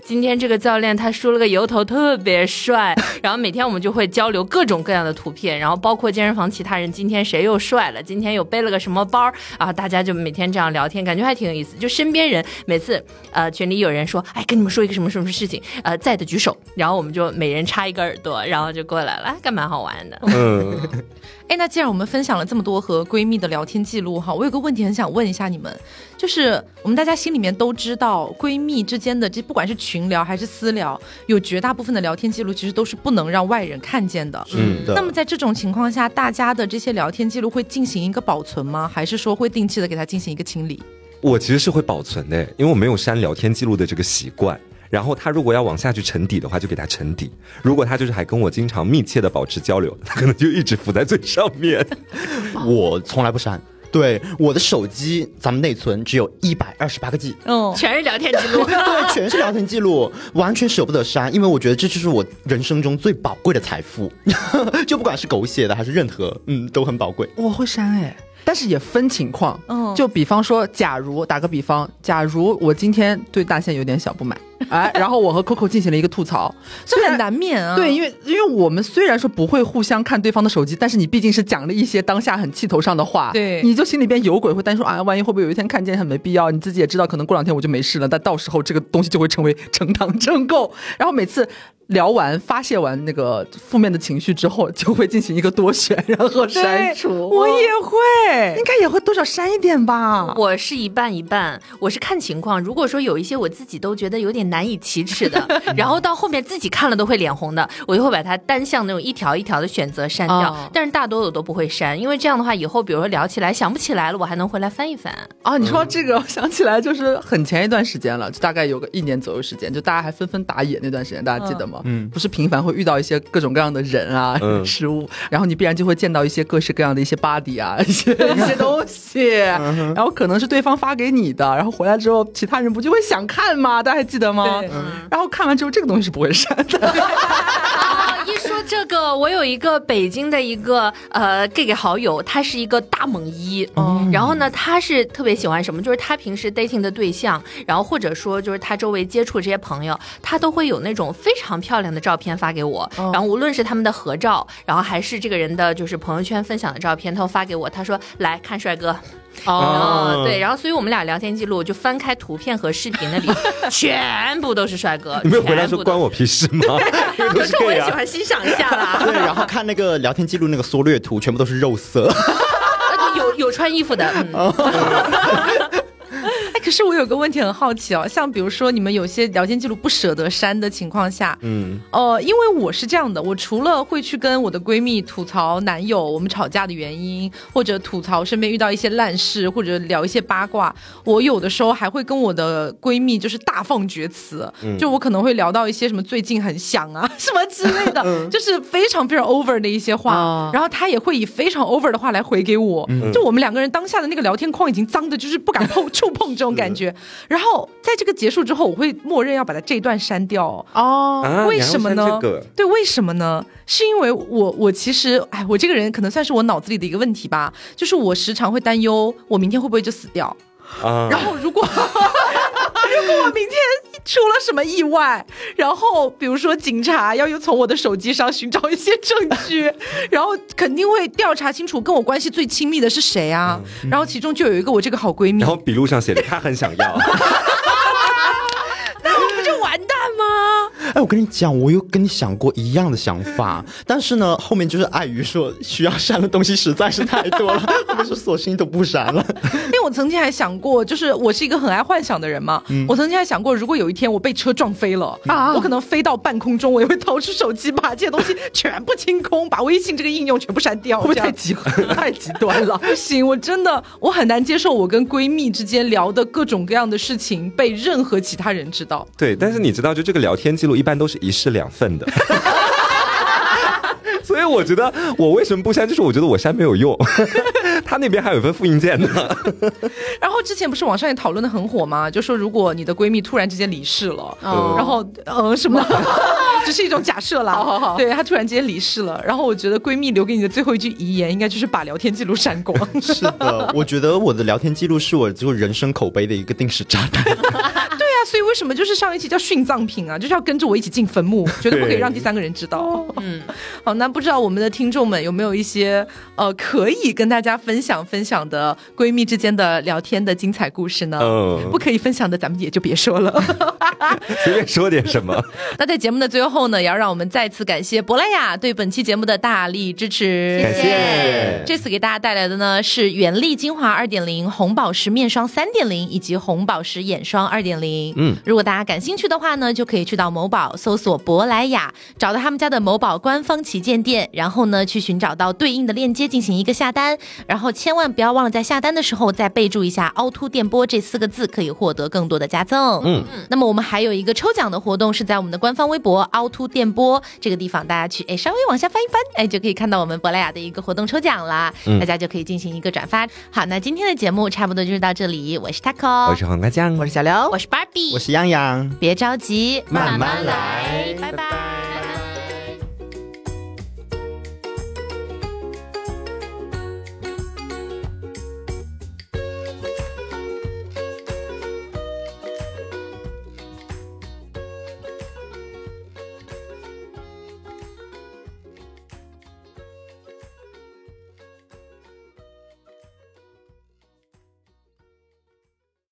今天这个教练他梳了个油头，特别帅。*laughs* 然后每天我们就会交流各种各样的图片，然后包括健身房其他人今天谁又帅了，今天又背了个什么包啊？大家就每天这样聊天，感觉还挺有意思。就身边人每次呃群里有人说，哎，跟你们说一个什么什么事情，呃，在的举手，然后我们就每人插一个耳朵，然后就过来了，干蛮好玩的。嗯，*laughs* 哎，那既然我们分享了这么多和闺蜜的聊天记录哈，我有个问题很想问一下你们，就是我们大家心里面都知道，闺蜜之间的这不管是群聊还是私聊，有绝大部分的聊天记录其实都是不能让外人看见的。嗯，那么在这种情况下，大家的这些聊天记录会进行一个保存吗？还是说会定期的给它进行一个清理？我其实是会保存的，因为我没有删聊天记录的这个习惯。然后他如果要往下去沉底的话，就给他沉底；如果他就是还跟我经常密切的保持交流，他可能就一直浮在最上面。*laughs* 我从来不删。对我的手机，咱们内存只有一百二十八个 G，嗯，全是聊天记录，*laughs* 对，全是聊天记录，完全舍不得删，因为我觉得这就是我人生中最宝贵的财富，*laughs* 就不管是狗血的还是任何，嗯，都很宝贵。我会删哎。但是也分情况，嗯，就比方说，假如打个比方，假如我今天对大线有点小不满，*laughs* 哎，然后我和 Coco 进行了一个吐槽，这很难免啊。对，因为因为我们虽然说不会互相看对方的手机，但是你毕竟是讲了一些当下很气头上的话，对，你就心里边有鬼，会担心说啊，万一会不会有一天看见很没必要？你自己也知道，可能过两天我就没事了，但到时候这个东西就会成为呈堂证供，然后每次。聊完发泄完那个负面的情绪之后，就会进行一个多选，然后删除。我也会，应该也会多少删一点吧。我是一半一半，我是看情况。如果说有一些我自己都觉得有点难以启齿的，*laughs* 然后到后面自己看了都会脸红的，我就会把它单向那种一条一条的选择删掉。但是大多我都不会删，因为这样的话以后比如说聊起来想不起来了，我还能回来翻一翻。啊，你说这个想起来就是很前一段时间了，就大概有个一年左右时间，就大家还纷纷打野那段时间，大家记得吗？嗯，不是频繁会遇到一些各种各样的人啊，*laughs* 事物，然后你必然就会见到一些各式各样的一些 body 啊，一 *laughs* 些一些东西，然后可能是对方发给你的，然后回来之后，其他人不就会想看吗？大家还记得吗？然后看完之后，这个东西是不会删的。*laughs* 我有一个北京的一个呃 gay 好友，他是一个大猛一，嗯，然后呢，他是特别喜欢什么，就是他平时 dating 的对象，然后或者说就是他周围接触这些朋友，他都会有那种非常漂亮的照片发给我，然后无论是他们的合照，然后还是这个人的就是朋友圈分享的照片，他都发给我，他说来看帅哥。哦，对，然后所以我们俩聊天记录就翻开图片和视频那里，*laughs* 全部都是帅哥。你没有回来说关我屁事吗？*laughs* 可是我也喜欢欣赏一下啦。*laughs* 对，然后看那个聊天记录那个缩略图，全部都是肉色。有有穿衣服的。哎，可是我有个问题很好奇哦，像比如说你们有些聊天记录不舍得删的情况下，嗯，呃，因为我是这样的，我除了会去跟我的闺蜜吐槽男友我们吵架的原因，或者吐槽身边遇到一些烂事，或者聊一些八卦，我有的时候还会跟我的闺蜜就是大放厥词，就我可能会聊到一些什么最近很想啊什么之类的，就是非常非常 over 的一些话，然后她也会以非常 over 的话来回给我，就我们两个人当下的那个聊天框已经脏的，就是不敢碰触碰。这种感觉，然后在这个结束之后，我会默认要把它这段删掉哦。为什么呢？对，为什么呢？是因为我我其实哎，我这个人可能算是我脑子里的一个问题吧，就是我时常会担忧我明天会不会就死掉啊。然后如果 *laughs* 如果我明天出了什么意外，然后比如说警察要又从我的手机上寻找一些证据，*laughs* 然后肯定会调查清楚跟我关系最亲密的是谁啊。然后其中就有一个我这个好闺蜜，然后笔录上写的她很想要。哎，我跟你讲，我有跟你想过一样的想法，但是呢，后面就是碍于说需要删的东西实在是太多了，后面说索性都不删了。因为我曾经还想过，就是我是一个很爱幻想的人嘛，我曾经还想过，如果有一天我被车撞飞了啊，我可能飞到半空中，我也会掏出手机把这些东西全部清空，把微信这个应用全部删掉。会不会太极 *laughs* 太极端了？*laughs* 不行，我真的我很难接受我跟闺蜜之间聊的各种各样的事情被任何其他人知道。对，但是你知道，就这个聊天记录。一般都是一式两份的，*laughs* 所以我觉得我为什么不删，就是我觉得我删没有用，*laughs* 他那边还有一份复印件呢。*laughs* 然后之前不是网上也讨论的很火吗？就说如果你的闺蜜突然之间离世了，然后呃什么，只是一种假设啦。好好好，对她突然之间离世了，然后我觉得闺蜜留给你的最后一句遗言，应该就是把聊天记录删光。*laughs* 是的，我觉得我的聊天记录是我就人生口碑的一个定时炸弹。*laughs* 对啊所以为什么就是上一期叫殉葬品啊？就是要跟着我一起进坟墓，绝对不可以让第三个人知道。*laughs* 嗯，好，那不知道我们的听众们有没有一些呃可以跟大家分享分享的闺蜜之间的聊天的精彩故事呢？嗯，不可以分享的咱们也就别说了，随便说点什么。那在节目的最后呢，也要让我们再次感谢珀莱雅对本期节目的大力支持，谢谢。这次给大家带来的呢是原力精华二点零、红宝石面霜三点零以及红宝石眼霜二点零。嗯，如果大家感兴趣的话呢，就可以去到某宝搜索珀莱雅，找到他们家的某宝官方旗舰店，然后呢去寻找到对应的链接进行一个下单，然后千万不要忘了在下单的时候再备注一下“凹凸电波”这四个字，可以获得更多的加赠。嗯，那么我们还有一个抽奖的活动是在我们的官方微博“凹凸电波”这个地方，大家去哎稍微往下翻一翻，哎就可以看到我们珀莱雅的一个活动抽奖啦，大家就可以进行一个转发。好，那今天的节目差不多就是到这里，我是 taco，我是黄瓜酱，我是小刘，我是 Barbie。我是洋洋，别着急，慢慢来，拜拜。